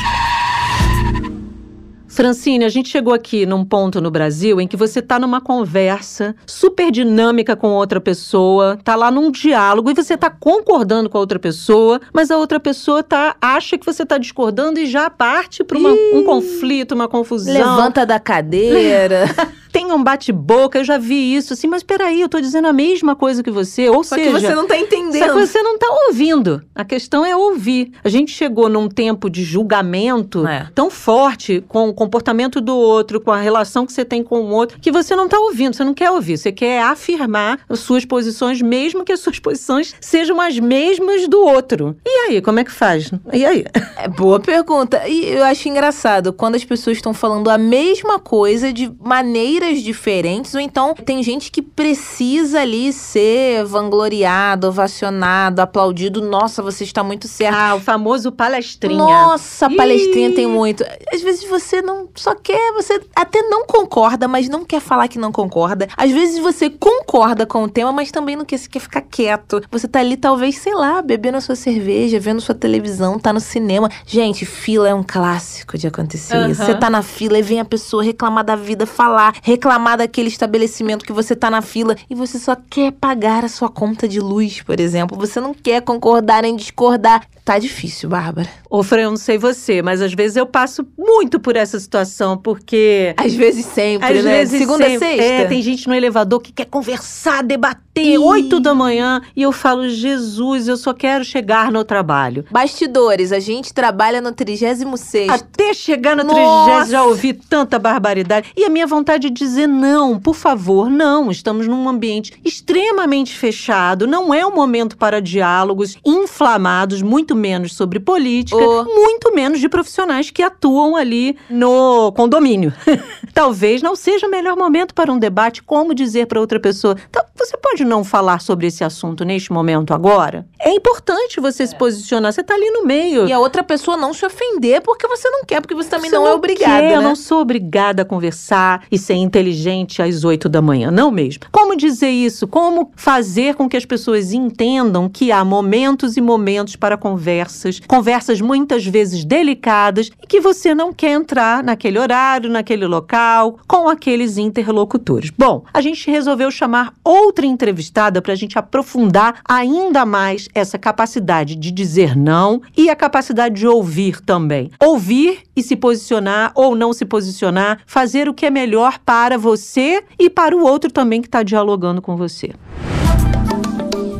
Francine, a gente chegou aqui num ponto no Brasil em que você tá numa conversa super dinâmica com outra pessoa, tá lá num diálogo e você tá concordando com a outra pessoa, mas a outra pessoa tá acha que você tá discordando e já parte para um conflito, uma confusão. Levanta da cadeira. Tem um bate-boca, eu já vi isso assim, mas peraí, eu tô dizendo a mesma coisa que você, ou Só seja, que você não tá só entendendo. que você não tá ouvindo. A questão é ouvir. A gente chegou num tempo de julgamento É. tão forte com o comportamento do outro, com a relação que você tem com o outro, que você não tá ouvindo, você não quer ouvir. Você quer afirmar as suas posições, mesmo que as suas posições sejam as mesmas do outro. E aí, como é que faz? E aí? É boa pergunta. E eu acho engraçado quando as pessoas estão falando a mesma coisa de maneiras diferentes, ou então tem gente que precisa ali ser vangloriado, ovacionado, aplaudido. Nossa, você está muito certo. Ah, o famoso palestrinha. Nossa, Ih. palestrinha tem muito. Às vezes você não só quer, você até não concorda, mas não quer falar que não concorda. Às vezes você concorda com o tema, mas também não quer, você quer ficar quieto. Você tá ali, talvez, sei lá, bebendo a sua cerveja, vendo sua televisão, tá no cinema. Gente, fila é um clássico de acontecer isso. Aham. Você tá na fila e vem a pessoa reclamar da vida, falar, reclamar daquele estabelecimento que você tá na fila e você só quer pagar a sua conta de luz, por exemplo. Você não quer concordar nem discordar. Tá difícil, Bárbara. Ô, Fran, eu não sei você, mas às vezes eu passo muito por essa situação, porque Às vezes sempre, Às né? vezes Segunda sempre. sexta. É, tem gente no elevador que quer conversar, debater, oito da manhã, e eu falo, Jesus, eu só quero chegar no trabalho. Bastidores, a gente trabalha no 36 Até chegar no Nossa! 30 já ouvi tanta barbaridade. E a minha vontade de dizer não, por favor, não. Estamos num ambiente extremamente fechado, não é um momento para diálogos inflamados, muito menos sobre política, Oh. muito menos de profissionais que atuam ali no condomínio. Talvez não seja o melhor momento para um debate, como dizer para outra pessoa, "Tá, você pode não falar sobre esse assunto neste momento agora? É importante você se posicionar, você está ali no meio. E a outra pessoa não se ofender porque você não quer, porque você também Você não, é obrigada, quer, Eu né? não sou obrigada a conversar e ser inteligente às oito da manhã, não mesmo. Como dizer isso? Como fazer com que as pessoas entendam que há momentos e momentos para conversas, conversas muitas vezes delicadas e que você não quer entrar naquele horário, naquele local, com aqueles interlocutores. Bom, a gente resolveu chamar outra entrevistada para a gente aprofundar ainda mais essa capacidade de dizer não e a capacidade de ouvir também. Ouvir e se posicionar ou não se posicionar, fazer o que é melhor para você e para o outro também que está dialogando com você.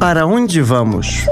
Para onde vamos?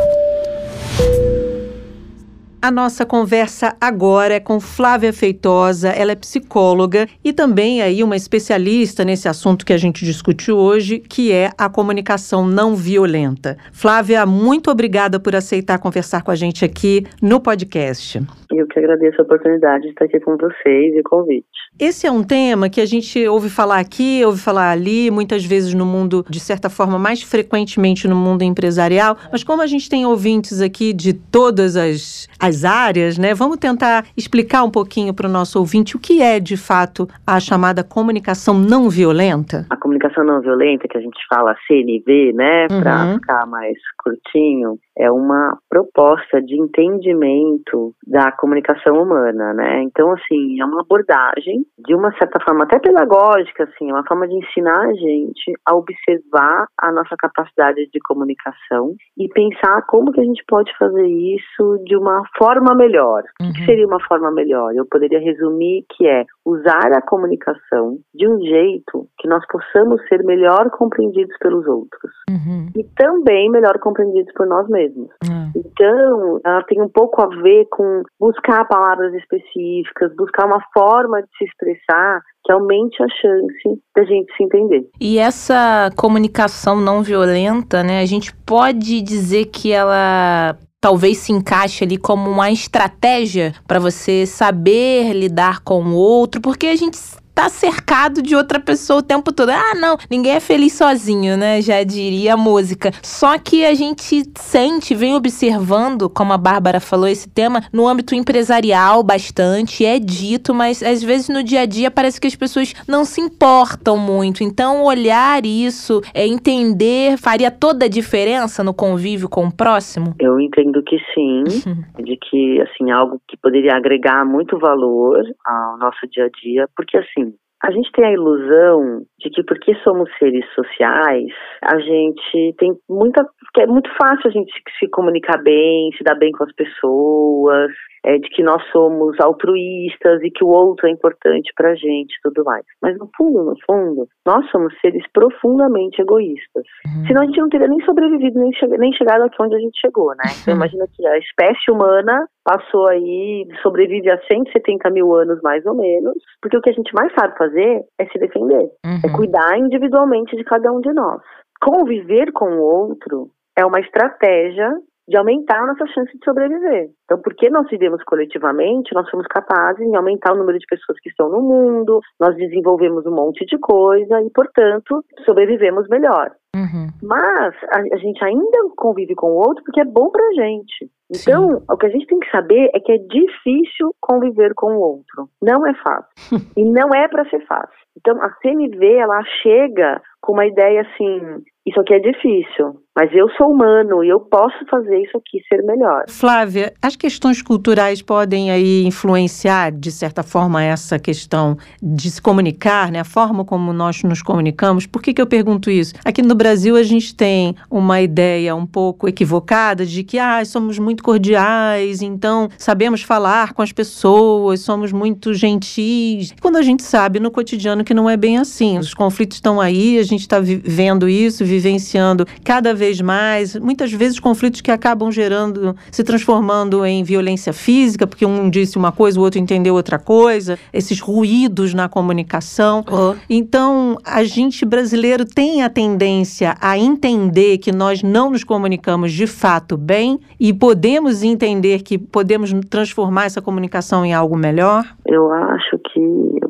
A nossa conversa agora é com Flávia Feitosa, ela é psicóloga e também aí uma especialista nesse assunto que a gente discutiu hoje, que é a comunicação não violenta. Flávia, muito obrigada por aceitar conversar com a gente aqui no podcast. Eu que agradeço a oportunidade de estar aqui com vocês e o convite. Esse é um tema que a gente ouve falar aqui, ouve falar ali, muitas vezes no mundo, de certa forma, mais frequentemente no mundo empresarial. Mas como a gente tem ouvintes aqui de todas as, as áreas, né? Vamos tentar explicar um pouquinho para o nosso ouvinte o que é, de fato, a chamada comunicação não violenta. A comunicação não violenta, que a gente fala CNV, né, para Uhum. ficar mais curtinho, é uma proposta de entendimento da comunicação humana, né? Então, assim, é uma abordagem de uma certa forma até pedagógica, assim, é uma forma de ensinar a gente a observar a nossa capacidade de comunicação e pensar como que a gente pode fazer isso de uma forma melhor. Uhum. O que seria uma forma melhor? Eu poderia resumir que é usar a comunicação de um jeito que nós possamos ser melhor compreendidos pelos outros uhum. e também melhor compreendidos por nós mesmos. Uhum. Então, ela tem um pouco a ver com buscar palavras específicas, buscar uma forma de se expressar que aumente a chance da gente se entender. E essa comunicação não violenta, né, a gente pode dizer que ela talvez se encaixe ali como uma estratégia para você saber lidar com o outro, porque a gente tá cercado de outra pessoa o tempo todo. Ah, não, ninguém é feliz sozinho, né? Já diria a música. Só que a gente sente, vem observando, como a Bárbara falou, esse tema no âmbito empresarial bastante, é dito, mas às vezes no dia a dia parece que as pessoas não se importam muito. Então, olhar isso, é entender, faria toda a diferença no convívio com o próximo? Eu entendo que sim, de que, assim, algo que poderia agregar muito valor ao nosso dia a dia, porque, assim, a gente tem a ilusão de que porque somos seres sociais, a gente tem muita. é muito fácil a gente se comunicar bem, se dar bem com as pessoas, é, de que nós somos altruístas e que o outro é importante pra gente tudo mais. Mas no fundo, no fundo, nós somos seres profundamente egoístas. Uhum. Senão a gente não teria nem sobrevivido, nem, che nem chegado aqui onde a gente chegou, né? Então uhum. imagina que a espécie humana passou aí, sobrevive há 170 mil anos mais ou menos, porque o que a gente mais sabe fazer é se defender, é uhum. é cuidar individualmente de cada um de nós. Conviver com o outro é uma estratégia de aumentar a nossa chance de sobreviver. Então, porque nós vivemos coletivamente, nós somos capazes de aumentar o número de pessoas que estão no mundo, nós desenvolvemos um monte de coisa e, portanto, sobrevivemos melhor. Uhum. Mas a, a, gente ainda convive com o outro porque é bom pra gente. Então, Sim. o que a gente tem que saber é que é difícil conviver com o outro. Não é fácil. e não é para ser fácil. Então, a CNV, ela chega com uma ideia assim, isso aqui é difícil, mas eu sou humano e eu posso fazer isso aqui ser melhor. Flávia, as questões culturais podem aí influenciar, de certa forma, essa questão de se comunicar, né? A forma como nós nos comunicamos. Por que, que eu pergunto isso? Aqui no Brasil, a gente tem uma ideia um pouco equivocada de que ah, somos muito cordiais, então sabemos falar com as pessoas, somos muito gentis. Quando a gente sabe no cotidiano que não é bem assim. Os conflitos estão aí, a gente está vivendo isso, vivenciando cada vez vez mais, muitas vezes conflitos que acabam gerando, se transformando em violência física, porque um disse uma coisa, o outro entendeu outra coisa, esses ruídos na comunicação. Oh. Então, a gente brasileiro tem a tendência a entender que nós não nos comunicamos de fato bem e podemos entender que podemos transformar essa comunicação em algo melhor? Eu acho que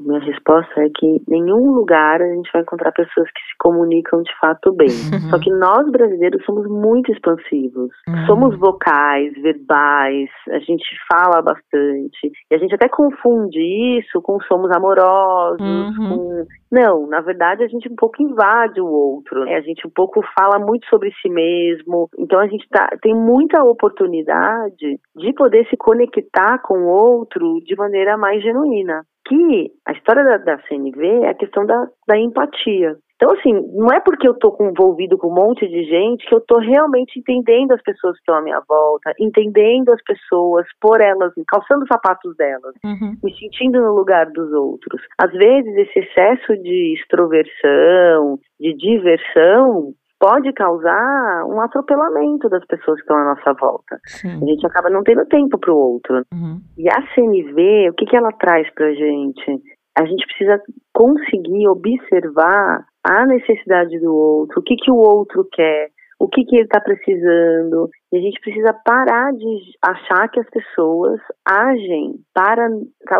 minha resposta é que em nenhum lugar a gente vai encontrar pessoas que se comunicam de fato bem. Uhum. Só que nós brasileiros somos muito expansivos. Uhum. Somos vocais, verbais, a gente fala bastante. E a gente até confunde isso com somos amorosos, uhum. com não, na verdade a gente um pouco invade o outro, né? a gente um pouco fala muito sobre si mesmo, então a gente tá, tem muita oportunidade de poder se conectar com o outro de maneira mais genuína. Que a história da, da CNV é a questão da, da empatia. Então, assim, não é porque eu estou envolvido com um monte de gente que eu estou realmente entendendo as pessoas que estão à minha volta, entendendo as pessoas por elas, calçando os sapatos delas, uhum. me sentindo no lugar dos outros. Às vezes, esse excesso de extroversão, de diversão, pode causar um atropelamento das pessoas que estão à nossa volta. Sim. A gente acaba não tendo tempo para o outro. Uhum. E a CNV, o que, que ela traz para gente? A gente precisa conseguir observar a necessidade do outro, o que, que o outro quer, o que, que ele está precisando. E a gente precisa parar de achar que as pessoas agem para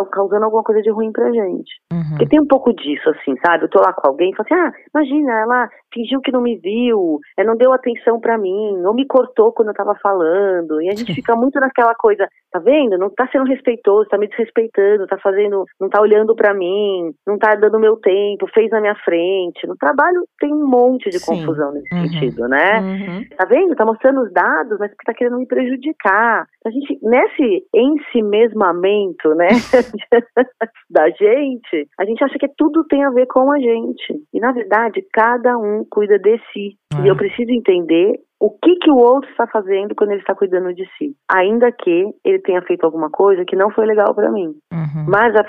causando alguma coisa de ruim pra gente. Uhum. Porque tem um pouco disso, assim, sabe? Eu tô lá com alguém e falo assim, ah, imagina, ela fingiu que não me viu, não deu atenção para mim, ou me cortou quando eu tava falando. E a gente fica muito naquela coisa, tá vendo? Não tá sendo respeitoso, tá me desrespeitando, tá fazendo, não tá olhando para mim, não tá dando meu tempo, fez na minha frente. No trabalho tem um monte de Sim. confusão nesse uhum. sentido, né? Uhum. Tá vendo? Tá mostrando os dados, mas porque tá querendo me prejudicar. A gente, nesse ensimesmamento, né, da gente, a gente acha que tudo tem a ver com a gente. E, na verdade, cada um cuida de si. E eu preciso entender o que, que o outro está fazendo quando ele está cuidando de si. Ainda que ele tenha feito alguma coisa que não foi legal para mim. Uhum. Mas a,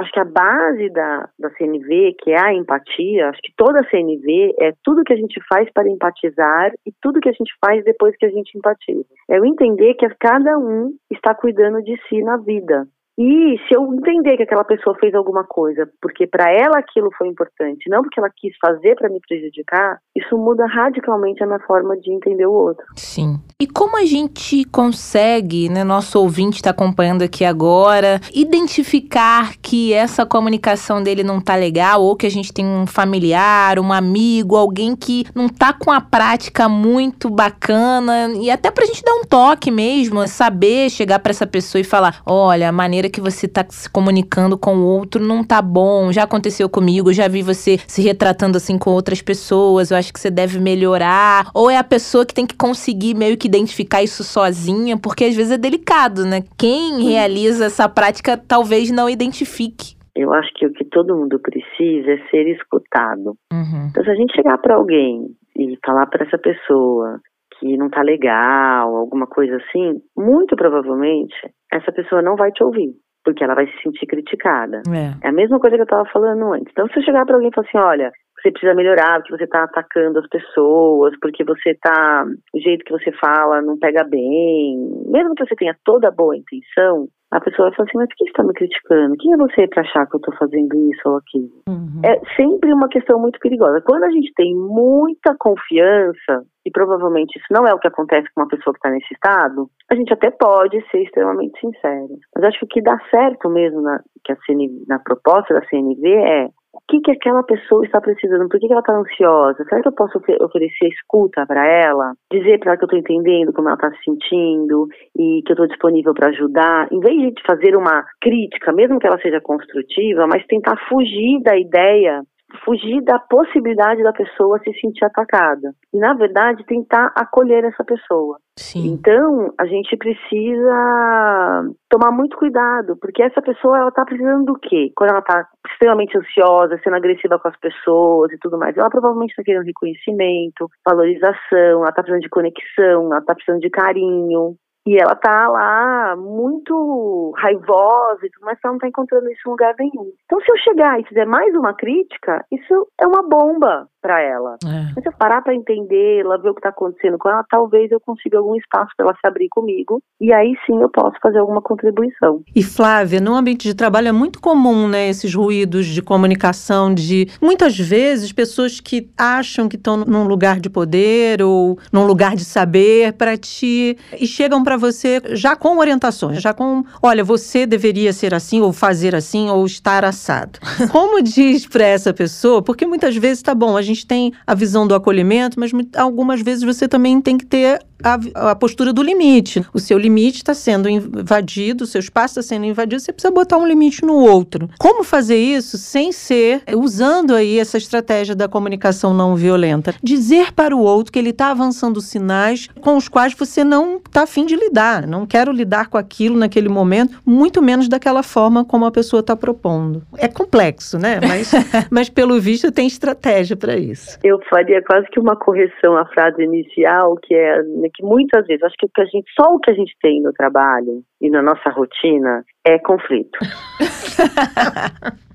acho que a base da, da CNV, que é a empatia, acho que toda a CNV é tudo que a gente faz para empatizar e tudo que a gente faz depois que a gente empatiza. É o entender que cada um está cuidando de si na vida. E se eu entender que aquela pessoa fez alguma coisa porque para ela aquilo foi importante, não porque ela quis fazer para me prejudicar, isso muda radicalmente a minha forma de entender o outro. Sim. E como a gente consegue, né, nosso ouvinte está acompanhando aqui agora, identificar que essa comunicação dele não tá legal ou que a gente tem um familiar, um amigo, alguém que não tá com a prática muito bacana e até pra gente dar um toque mesmo, saber chegar para essa pessoa e falar: "Olha, a maneira maneira que você está se comunicando com o outro não tá bom. Já aconteceu comigo, já vi você se retratando assim com outras pessoas. Eu acho que você deve melhorar. Ou é a pessoa que tem que conseguir meio que identificar isso sozinha, porque às vezes é delicado, né? Quem realiza essa prática talvez não identifique. Eu acho que o que todo mundo precisa é ser escutado. Uhum. Então, se a gente chegar para alguém e falar para essa pessoa que não tá legal, alguma coisa assim, muito provavelmente essa pessoa não vai te ouvir, porque ela vai se sentir criticada. É, é a mesma coisa que eu tava falando antes. Então, se eu chegar para alguém e falar assim, olha, você precisa melhorar, porque você está atacando as pessoas, porque você tá. O jeito que você fala não pega bem. Mesmo que você tenha toda a boa intenção, a pessoa vai falar assim, mas por que você está me criticando? Quem é você para achar que eu estou fazendo isso ou aquilo? Uhum. É sempre uma questão muito perigosa. Quando a gente tem muita confiança, e provavelmente isso não é o que acontece com uma pessoa que está nesse estado, a gente até pode ser extremamente sincero. Mas acho que o que dá certo mesmo na, que a CNV, na proposta da CNV é o que, que aquela pessoa está precisando, por que, que ela está ansiosa, será que eu posso oferecer escuta para ela, dizer para ela que eu estou entendendo como ela está se sentindo e que eu estou disponível para ajudar, em vez de fazer uma crítica, mesmo que ela seja construtiva, mas tentar fugir da ideia fugir da possibilidade da pessoa se sentir atacada. E, na verdade, tentar acolher essa pessoa. Sim. Então, a gente precisa tomar muito cuidado, porque essa pessoa, ela tá precisando do quê? Quando ela tá extremamente ansiosa, sendo agressiva com as pessoas e tudo mais, ela provavelmente está querendo reconhecimento, valorização, ela tá precisando de conexão, ela tá precisando de carinho. E ela tá lá muito raivosa e tudo, mas ela não tá encontrando isso em lugar nenhum. Então, se eu chegar e fizer mais uma crítica, isso é uma bomba para ela. É. Mas se eu parar para entender, ela ver o que está acontecendo com ela, talvez eu consiga algum espaço para ela se abrir comigo e aí sim eu posso fazer alguma contribuição. E Flávia, no ambiente de trabalho é muito comum, né, esses ruídos de comunicação de muitas vezes pessoas que acham que estão num lugar de poder ou num lugar de saber para ti e chegam para você já com orientações, já com, olha, você deveria ser assim ou fazer assim ou estar assado. Como diz para essa pessoa? Porque muitas vezes tá bom, a gente tem a visão do acolhimento, mas algumas vezes você também tem que ter a, a postura do limite. O seu limite está sendo invadido, o seu espaço está sendo invadido, você precisa botar um limite no outro. Como fazer isso sem ser, usando aí essa estratégia da comunicação não violenta? Dizer para o outro que ele está avançando sinais com os quais você não está afim de lidar. Não quero lidar com aquilo naquele momento, muito menos daquela forma como a pessoa está propondo. É complexo, né? Mas, mas pelo visto tem estratégia para isso. Eu faria quase que uma correção à frase inicial, que é né, que muitas vezes, acho que, o que a gente, só o que a gente tem no trabalho e na nossa rotina é conflito.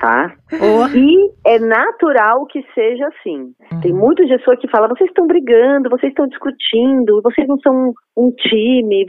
tá? Oh. E é natural que seja assim. Uhum. Tem muitos gestores que falam: vocês estão brigando, vocês estão discutindo, vocês não são um time,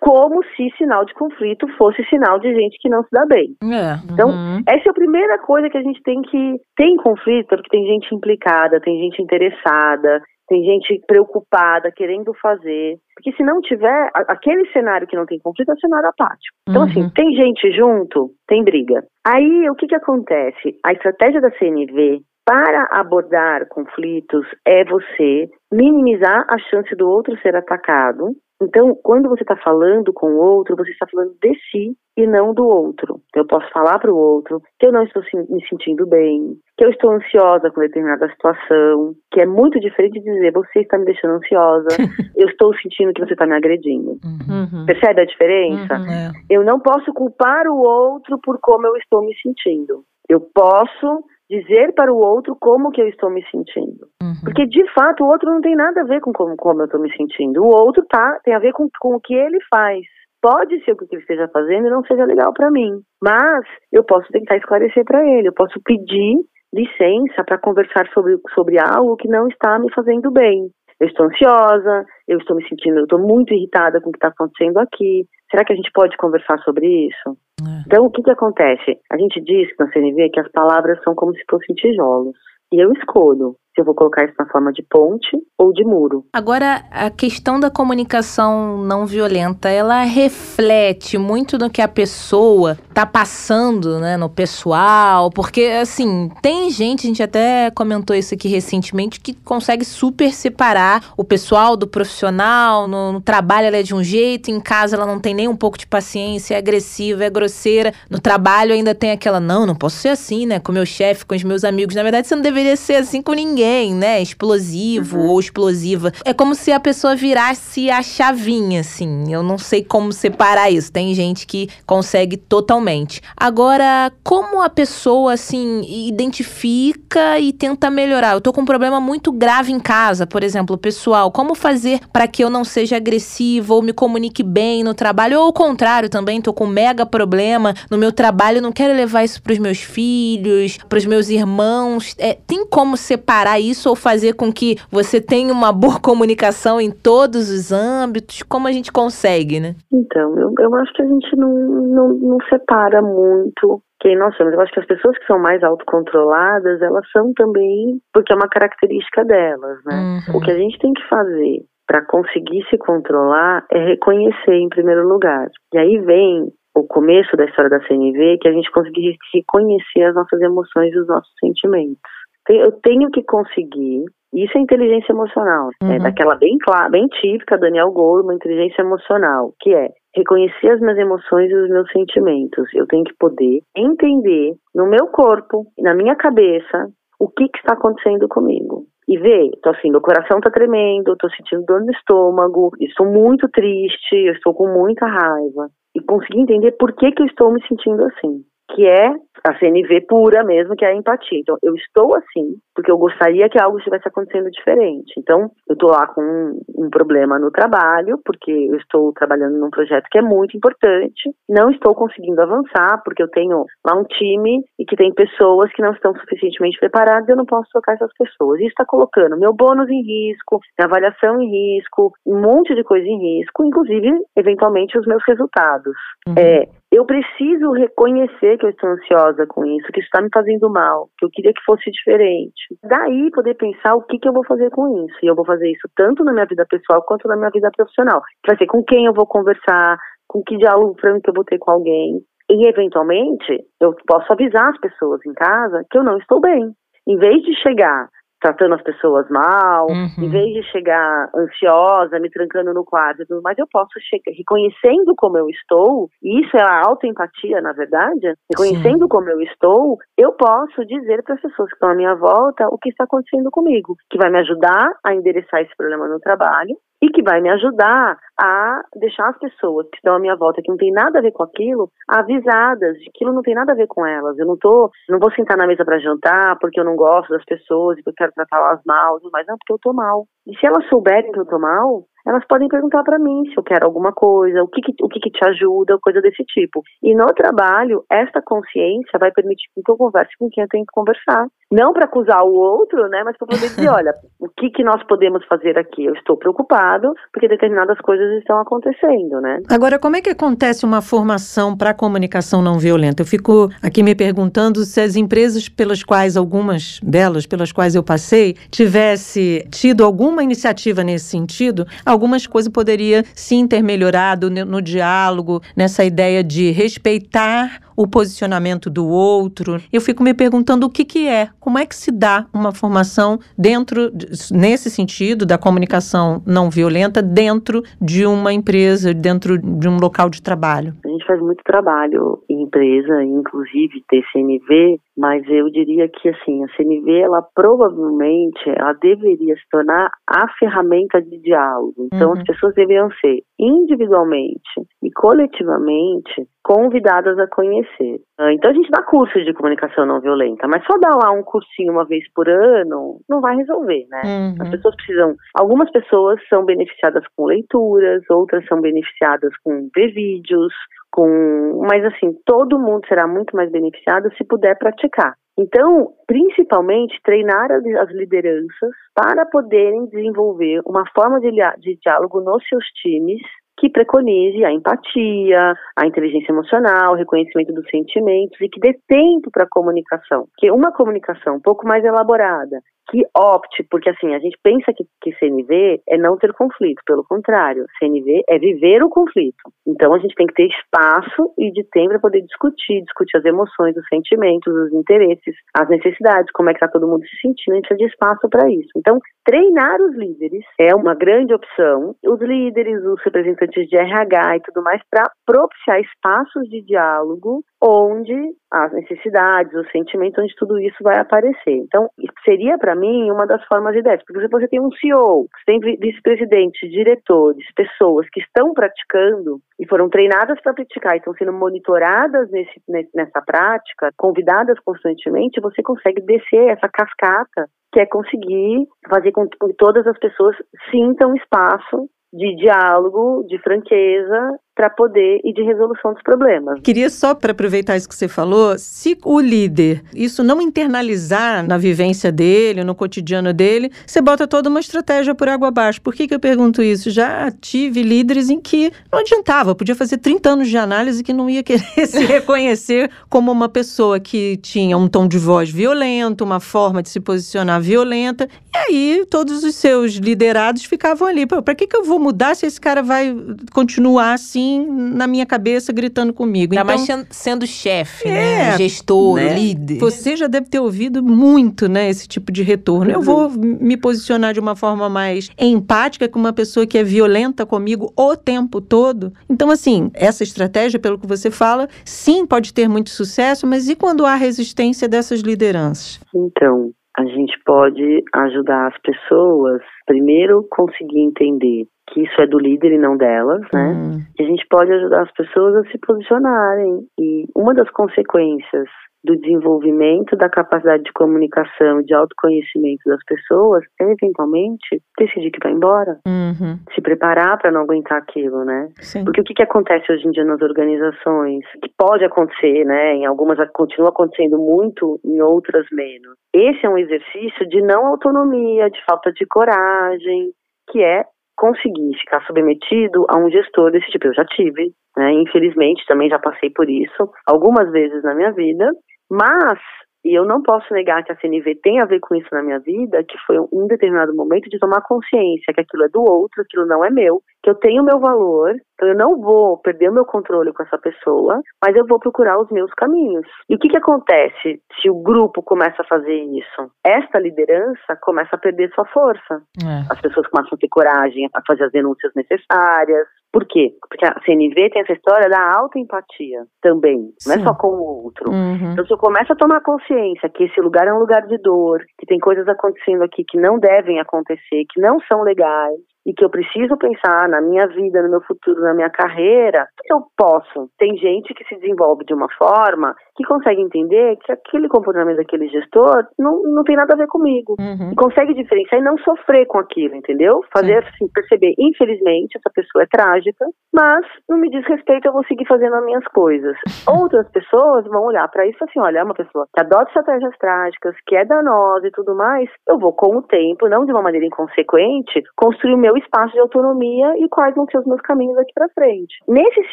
como se sinal de conflito fosse sinal de gente que não se dá bem. É. Então, uhum. essa é a primeira coisa que a gente tem que. Tem conflito porque tem gente implicada, tem gente interessada, tem gente preocupada, querendo fazer. Porque se não tiver, aquele cenário que não tem conflito é cenário apático. Então, assim, uhum. assim, tem gente junto, tem briga. Aí, o que que acontece? A estratégia da CNV para abordar conflitos é você minimizar a chance do outro ser atacado, Então, quando você está falando com o outro, você está falando de si e não do outro. Eu posso falar para o outro que eu não estou me sentindo bem, que eu estou ansiosa com determinada situação, que é muito diferente de dizer você está me deixando ansiosa, eu estou sentindo que você está me agredindo. Uhum. Percebe a diferença? Uhum, é. Eu não posso culpar o outro por como eu estou me sentindo. Eu posso dizer para o outro como que eu estou me sentindo. Uhum. Porque, de fato, o outro não tem nada a ver com como, como eu estou me sentindo. O outro tá, tem a ver com, com o que ele faz. Pode ser que o que ele esteja fazendo não seja legal para mim, mas eu posso tentar esclarecer para ele, eu posso pedir licença para conversar sobre, sobre algo que não está me fazendo bem. Eu estou ansiosa, eu estou me sentindo, eu estou muito irritada com o que está acontecendo aqui. Será que a gente pode conversar sobre isso? É. Então, o que, que acontece? A gente diz na CNV que as palavras são como se fossem tijolos. E eu escolho se eu vou colocar isso na forma de ponte ou de muro. Agora, a questão da comunicação não violenta, ela reflete muito no que a pessoa tá passando, né, no pessoal, porque assim, tem gente, a gente até comentou isso aqui recentemente, que consegue super separar o pessoal do profissional, no, no trabalho ela é de um jeito, em casa ela não tem nem um pouco de paciência, é agressiva, é grosseira, no trabalho ainda tem aquela, não, não posso ser assim, né, com meu chefe, com os meus amigos, na verdade você não deveria ser assim com ninguém, ninguém, né? Explosivo uhum. ou explosiva. É como se a pessoa virasse a chavinha, assim. Eu não sei como separar isso. Tem gente que consegue totalmente. Agora, como a pessoa, assim, identifica e tenta melhorar? Eu tô com um problema muito grave em casa, por exemplo, pessoal. Como fazer para que eu não seja agressiva ou me comunique bem no trabalho? Ou ao contrário, também tô com um mega problema no meu trabalho, não quero levar isso pros meus filhos, pros meus irmãos. É, tem como separar isso ou fazer com que você tenha uma boa comunicação em todos os âmbitos? Como a gente consegue, né? Então, eu, eu acho que a gente não, não, não separa muito quem nós somos. Eu acho que as pessoas que são mais autocontroladas, elas são também, porque é uma característica delas, né? Uhum. O que a gente tem que fazer para conseguir se controlar é reconhecer em primeiro lugar. E aí vem o começo da história da CNV, que a gente conseguir reconhecer as nossas emoções e os nossos sentimentos eu tenho que conseguir. Isso é inteligência emocional, é uhum. daquela bem clara, bem típica Daniel Goleman, inteligência emocional, que é reconhecer as minhas emoções e os meus sentimentos. Eu tenho que poder entender no meu corpo, na minha cabeça, o que, que está acontecendo comigo. E ver, tô assim, meu coração tá tremendo, tô sentindo dor no estômago, estou muito triste, eu estou com muita raiva. E conseguir entender por que, que eu estou me sentindo assim que é a CNV pura mesmo, que é a empatia. Então, eu estou assim, porque eu gostaria que algo estivesse acontecendo diferente. Então, eu estou lá com um, um, problema no trabalho, porque eu estou trabalhando num projeto que é muito importante, não estou conseguindo avançar, porque eu tenho lá um time e que tem pessoas que não estão suficientemente preparadas e eu não posso tocar essas pessoas. Isso está colocando meu bônus em risco, minha avaliação em risco, um monte de coisa em risco, inclusive, eventualmente, os meus resultados. Uhum. É, eu preciso reconhecer que eu estou ansiosa com isso, que isso está me fazendo mal, que eu queria que fosse diferente. Daí poder pensar o que, que eu vou fazer com isso. E eu vou fazer isso tanto na minha vida pessoal quanto na minha vida profissional. Vai ser com quem eu vou conversar, com que diálogo franco eu vou ter com alguém. E, eventualmente, eu posso avisar as pessoas em casa que eu não estou bem. Em vez de chegar tratando as pessoas mal, uhum. em vez de chegar ansiosa, me trancando no quarto e tudo mais, eu posso chegar reconhecendo como eu estou, e isso é a autoempatia, na verdade, reconhecendo Sim. como eu estou, eu posso dizer para as pessoas que estão à minha volta o que está acontecendo comigo, que vai me ajudar a endereçar esse problema no trabalho e que vai me ajudar a deixar as pessoas que estão à minha volta, que não tem nada a ver com aquilo, avisadas de que aquilo não tem nada a ver com elas. Eu não tô, não vou sentar na mesa para jantar porque eu não gosto das pessoas e porque eu quero tratá-las mal, mas não, porque eu tô mal. E se elas souberem que eu tô mal, elas podem perguntar para mim se eu quero alguma coisa, o que, que o que, que, te ajuda, coisa desse tipo. E no trabalho, esta consciência vai permitir que eu converse com quem eu tenho que conversar. Não para acusar o outro, né, mas para poder dizer, olha, o que, que nós podemos fazer aqui? Eu estou preocupado porque determinadas coisas estão acontecendo, né? Agora, como é que acontece uma formação para comunicação não violenta? Eu fico aqui me perguntando se as empresas pelas quais, algumas delas, pelas quais eu passei, tivesse tido alguma iniciativa nesse sentido, algumas coisas poderia sim ter melhorado no, no diálogo, nessa ideia de respeitar o posicionamento do outro. Eu fico me perguntando o que, que é, como é que se dá uma formação dentro, nesse sentido, da comunicação não violenta, dentro de uma empresa, dentro de um local de trabalho. A gente faz muito trabalho em empresa, inclusive TCNV, mas eu diria que assim, a CNV ela provavelmente ela deveria se tornar a ferramenta de diálogo. Então uhum. as pessoas deveriam ser individualmente e coletivamente convidadas a conhecer. Ah, então a gente dá cursos de comunicação não violenta, mas só dar lá um cursinho uma vez por ano não vai resolver, né? Uhum. As pessoas precisam. Algumas pessoas são beneficiadas com leituras, outras são beneficiadas com ver vídeos, com. Mas assim, todo mundo será muito mais beneficiado se puder praticar. Então, principalmente, treinar as lideranças para poderem desenvolver uma forma de, de diálogo nos seus times que preconize a empatia, a inteligência emocional, o reconhecimento dos sentimentos e que dê tempo para a comunicação. Que uma comunicação um pouco mais elaborada, que opte, porque assim, a gente pensa que, que CNV é não ter conflito, pelo contrário, CNV é viver o conflito. Então a gente tem que ter espaço e de tempo para poder discutir, discutir as emoções, os sentimentos, os interesses, as necessidades, como é que está todo mundo se sentindo, a gente precisa de espaço para isso. Então, treinar os líderes é uma grande opção. Os líderes, os representantes de RH e tudo mais, para propiciar espaços de diálogo onde as necessidades, os sentimentos, onde tudo isso vai aparecer. Então, seria para mim uma das formas ideais, porque você tem um CEO, você tem vice-presidentes, diretores, pessoas que estão praticando e foram treinadas para praticar e estão sendo monitoradas nesse, nessa prática, convidadas constantemente, você consegue descer essa cascata que é conseguir fazer com que todas as pessoas sintam espaço de diálogo, de franqueza para poder e de resolução dos problemas. Queria só para aproveitar isso que você falou, se o líder isso não internalizar na vivência dele, no cotidiano dele, você bota toda uma estratégia por água abaixo. Por que, que eu pergunto isso? Já tive líderes em que não adiantava, podia fazer 30 anos de análise que não ia querer se reconhecer como uma pessoa que tinha um tom de voz violento, uma forma de se posicionar violenta, e aí todos os seus liderados ficavam ali, para que, que eu vou mudar se esse cara vai continuar assim assim na minha cabeça gritando comigo. Ainda então, mais sendo chefe, né? é, né? Gestor, né? líder. Você já deve ter ouvido muito, né, esse tipo de retorno. Eu vou me posicionar de uma forma mais empática com uma pessoa que é violenta comigo o tempo todo. Então, assim, essa estratégia, pelo que você fala, sim, pode ter muito sucesso, mas e quando há resistência dessas lideranças? Então, a gente pode ajudar as pessoas, primeiro, conseguir entender que isso é do líder e não delas, né? Uhum. E a gente pode ajudar as pessoas a se posicionarem. E uma das consequências do desenvolvimento da capacidade de comunicação, de autoconhecimento das pessoas, é eventualmente decidir que vai embora. Uhum. Se preparar para não aguentar aquilo, né? Sim. Porque o que, que acontece hoje em dia nas organizações? Que pode acontecer, né? Em algumas continua acontecendo muito, em outras menos. Esse é um exercício de não autonomia, de falta de coragem, que é conseguir ficar submetido a um gestor desse tipo. Eu já tive, né? Infelizmente, também já passei por isso algumas vezes na minha vida, mas e eu não posso negar que a CNV tem a ver com isso na minha vida, que foi um determinado momento de tomar consciência que aquilo é do outro, aquilo não é meu, que eu tenho o meu valor, então eu não vou perder o meu controle com essa pessoa, mas eu vou procurar os meus caminhos. E o que, que acontece se o grupo começa a fazer isso? Esta liderança começa a perder sua força. É. As pessoas começam a ter coragem a fazer as denúncias necessárias, por quê? Porque a CNV tem essa história da autoempatia também, Sim. não é só com o outro. Uhum. Então, se eu começo a tomar consciência que esse lugar é um lugar de dor, que tem coisas acontecendo aqui que não devem acontecer, que não são legais, e que eu preciso pensar na minha vida, no meu futuro, na minha carreira, eu posso. Tem gente que se desenvolve de uma forma que consegue entender que aquele comportamento daquele gestor não, não tem nada a ver comigo. Uhum. E consegue diferenciar e não sofrer com aquilo, entendeu? Fazer assim, perceber, infelizmente, essa pessoa é trágica, mas não me diz respeito, eu vou seguir fazendo as minhas coisas. Outras pessoas vão olhar para isso assim, olha, é uma pessoa que adota estratégias trágicas, que é danosa e tudo mais, eu vou com o tempo, não de uma maneira inconsequente, construir o meu meu espaço de autonomia e quais vão ser os meus caminhos aqui para frente. Nesse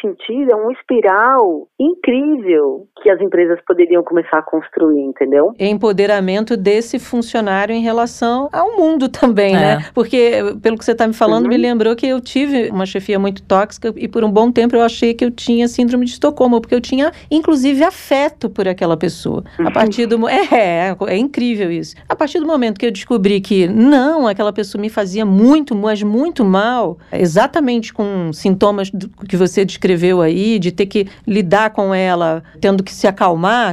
sentido, é um espiral incrível que as empresas poderiam começar a construir, entendeu? Empoderamento desse funcionário em relação ao mundo também, né? é. né? Porque, pelo que você está me falando, uhum. me lembrou que eu tive uma chefia muito tóxica e por um bom tempo eu achei que eu tinha síndrome de Estocolmo, porque eu tinha, inclusive, afeto por aquela pessoa. Uhum. A partir do... É, é, é incrível isso. A partir do momento que eu descobri que, não, aquela pessoa me fazia muito, mas muito mal, exatamente com sintomas do, que você descreveu aí, de ter que lidar com ela, tendo que se acalmar,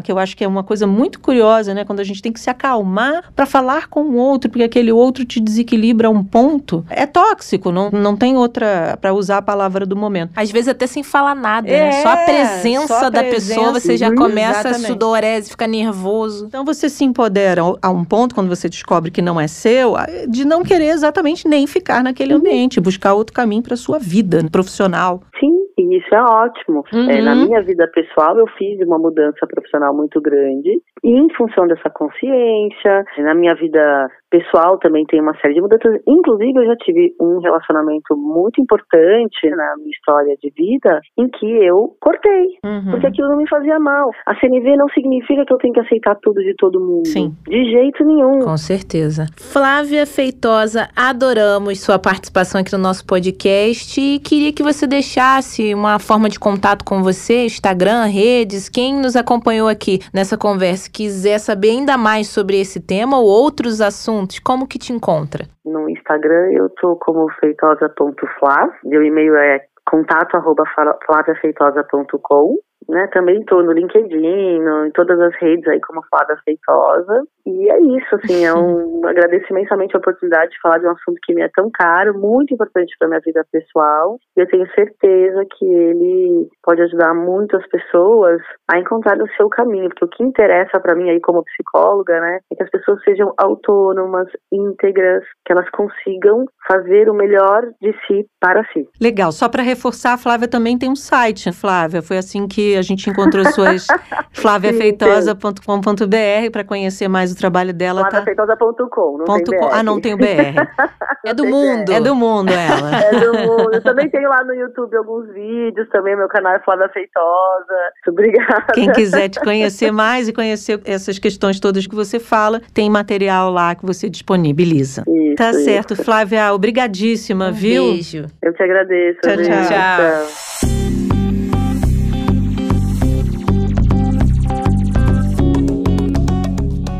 que eu acho que é uma coisa muito curiosa, né? Quando a gente tem que se acalmar para falar com o outro, porque aquele outro te desequilibra a um ponto, é tóxico, não, não tem outra para usar a palavra do momento. Às vezes até sem falar nada, é, né? Só a presença só a da presença, pessoa, você já começa exatamente. a sudorese, fica nervoso. Então você se empodera a um ponto quando você descobre que não é seu, de não querer exatamente nem ficar naquele uhum. ambiente, buscar outro caminho para sua vida profissional. Sim, e isso é ótimo. Uhum. É, na uhum. minha vida pessoal, eu fiz uma mudança profissional muito grande. E em função dessa consciência, na minha vida pessoal também tem uma série de mudanças. Inclusive, eu já tive um relacionamento muito importante na minha história de vida em que eu cortei, uhum. porque aquilo não me fazia mal. A CNV não significa que eu tenho que aceitar tudo de todo mundo. Sim. De jeito nenhum. Com certeza. Flávia Feitosa, adoramos sua participação aqui no nosso podcast e queria que você deixasse uma forma de contato com você, Instagram, redes, quem nos acompanhou aqui nessa conversa, quiser saber ainda mais sobre esse tema ou outros assuntos como que te encontra? No Instagram eu tô como feitosa.fla, meu e-mail é contato arroba flaviafeitosa.com né? Também estou no LinkedIn, no, em todas as redes aí como Flávia Feitosa. E é isso, assim, é um agradeço imensamente a oportunidade de falar de um assunto que me é tão caro, muito importante para minha vida pessoal. E eu tenho certeza que ele pode ajudar muitas pessoas a encontrar o seu caminho, porque o que interessa para mim aí como psicóloga, né, é que as pessoas sejam autônomas, íntegras, que elas consigam fazer o melhor de si para si. Legal. Só para reforçar, a Flávia também tem um site, Flávia. Foi assim que a gente encontrou suas flaviafeitosa.com.br para conhecer mais o trabalho dela. Tá? Flaviafeitosa.com, não Ponto tem BR. Ah, não tem o BR. é do mundo. É do mundo ela. É do mundo. Eu também tenho lá no YouTube alguns vídeos também, meu canal é Flávia Feitosa. Obrigada. Quem quiser te conhecer mais e conhecer essas questões todas que você fala, tem material lá que você disponibiliza. Isso, tá isso. certo, Flávia, obrigadíssima, um viu? Beijo. Eu te agradeço. Tchau, tchau. tchau.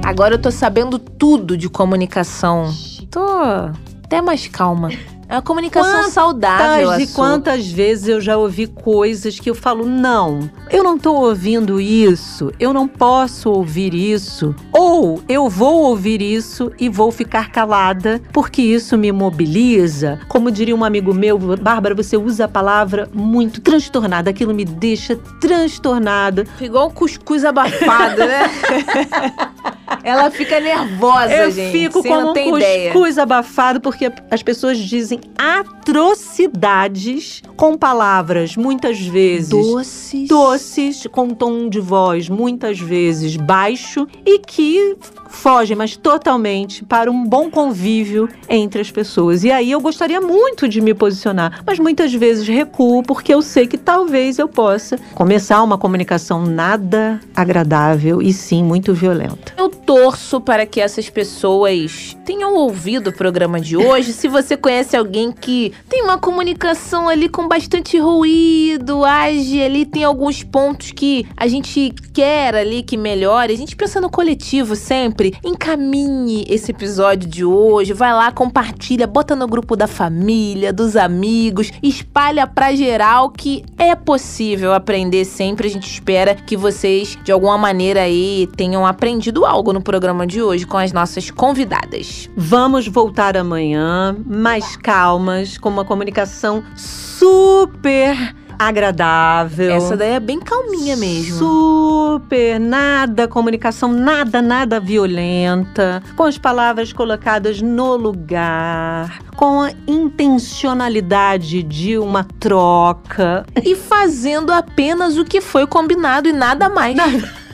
Agora eu tô sabendo tudo de comunicação. Tô até mais calma. É uma comunicação quantas saudável. E quantas vezes eu já ouvi coisas que eu falo, não, eu não tô ouvindo isso, eu não posso ouvir isso. Ou eu vou ouvir isso e vou ficar calada, porque isso me mobiliza. Como diria um amigo meu, Bárbara, você usa a palavra muito transtornada. Aquilo me deixa transtornada. Igual um cuscuz abafado, né? Ela fica nervosa, eu gente. Eu fico como um cuscuz ideia. abafado, porque as pessoas dizem atrocidades com palavras, muitas vezes. Doces. Doces, com tom de voz, muitas vezes baixo, e que fogem, mas totalmente, para um bom convívio entre as pessoas. E aí eu gostaria muito de me posicionar, mas muitas vezes recuo porque eu sei que talvez eu possa começar uma comunicação nada agradável e sim muito violenta. Eu torço para que essas pessoas tenham ouvido o programa de hoje. Se você conhece alguém que tem uma comunicação ali com bastante ruído, age ali, tem alguns pontos que a gente quer ali que melhore, a gente pensa no coletivo sempre encaminhe esse episódio de hoje, vai lá, compartilha, bota no grupo da família, dos amigos, espalha pra geral que é possível aprender sempre. A gente espera que vocês, de alguma maneira aí, tenham aprendido algo no programa de hoje com as nossas convidadas. Vamos voltar amanhã, mais calmas, com uma comunicação super agradável. Essa daí é bem calminha mesmo. Super, nada comunicação, nada, nada violenta, com as palavras colocadas no lugar, com a intencionalidade de uma troca e fazendo apenas o que foi combinado e nada mais. Nada.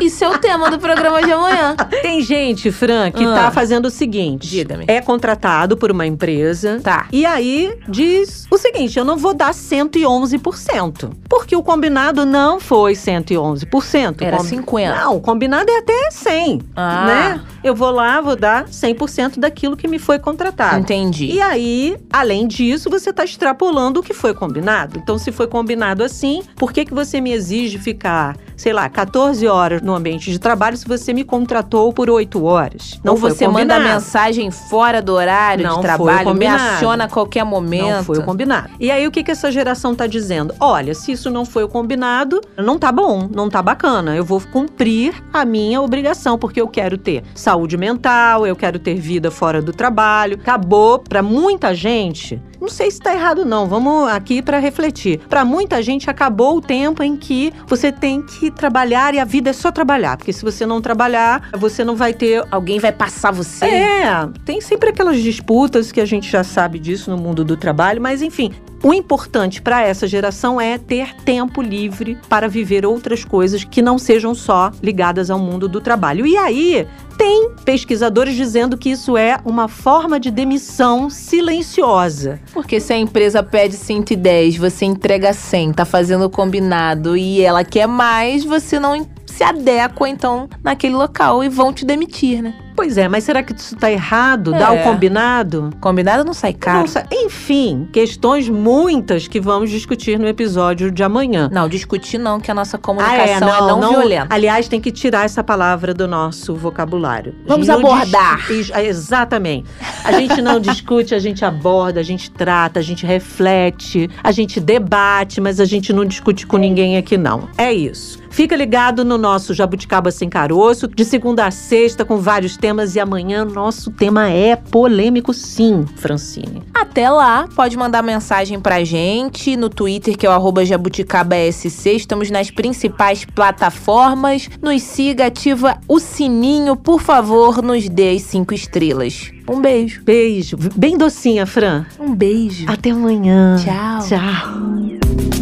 Isso é o tema do programa de amanhã. Tem gente, Fran, que Ah. tá fazendo o seguinte: Diga-me. é contratado por uma empresa. Tá. E aí diz o seguinte: eu não vou dar 111%. Porque o combinado não foi 111%. Era Com- 50. Não, o combinado é até 100, Ah. né? Eu vou lá, vou dar 100% daquilo que me foi contratado. Entendi. E aí, além disso, você está extrapolando o que foi combinado. Então, se foi combinado assim, por que, que você me exige ficar, sei lá, 14 horas no ambiente de trabalho se você me contratou por 8 horas? Não você manda mensagem fora do horário Não de trabalho, me aciona a qualquer momento. Não foi o combinado. E aí, o que, que essa geração tá dizendo? Olha, se isso não foi o combinado, não tá bom, não tá bacana. Eu vou cumprir a minha obrigação, porque eu quero ter saúde mental, eu quero ter vida fora do trabalho. Acabou pra muita gente. Não sei se tá errado, não. Vamos aqui pra refletir. Pra muita gente, acabou o tempo em que você tem que trabalhar e a vida é só trabalhar. Porque se você não trabalhar, você não vai ter Alguém vai passar você. é, tem sempre aquelas disputas que a gente já sabe disso no mundo do trabalho, mas enfim, o importante para essa geração é ter tempo livre para viver outras coisas que não sejam só ligadas ao mundo do trabalho. E aí, tem pesquisadores dizendo que isso é uma forma de demissão silenciosa. Porque se a empresa pede 110, você entrega 100, tá fazendo combinado e ela quer mais, você não se adequa então naquele local e vão te demitir, né? Pois é, mas será que isso está errado? Dá o É. combinado? Combinado não sai caro. Nossa, enfim, questões muitas que vamos discutir no episódio de amanhã. Não, discutir não, que a nossa Ah, comunicação é não, violenta. Aliás, tem que tirar essa palavra do nosso vocabulário. Vamos não abordar. dis- é, exatamente. A gente não discute, a gente aborda, a gente trata, a gente reflete, a gente debate, mas a gente não discute com ninguém aqui, não. É isso. Fica ligado no nosso Jabuticaba Sem Caroço, de segunda a sexta, com vários temas. E amanhã, nosso tema é polêmico, sim, Francine. Até lá, pode mandar mensagem pra gente no Twitter, que é o jabuticabasc. Estamos nas principais plataformas. Nos siga, ativa o sininho, por favor, nos dê as cinco estrelas. Um beijo. Beijo. Bem docinha, Fran. Um beijo. Até amanhã. Tchau. Tchau.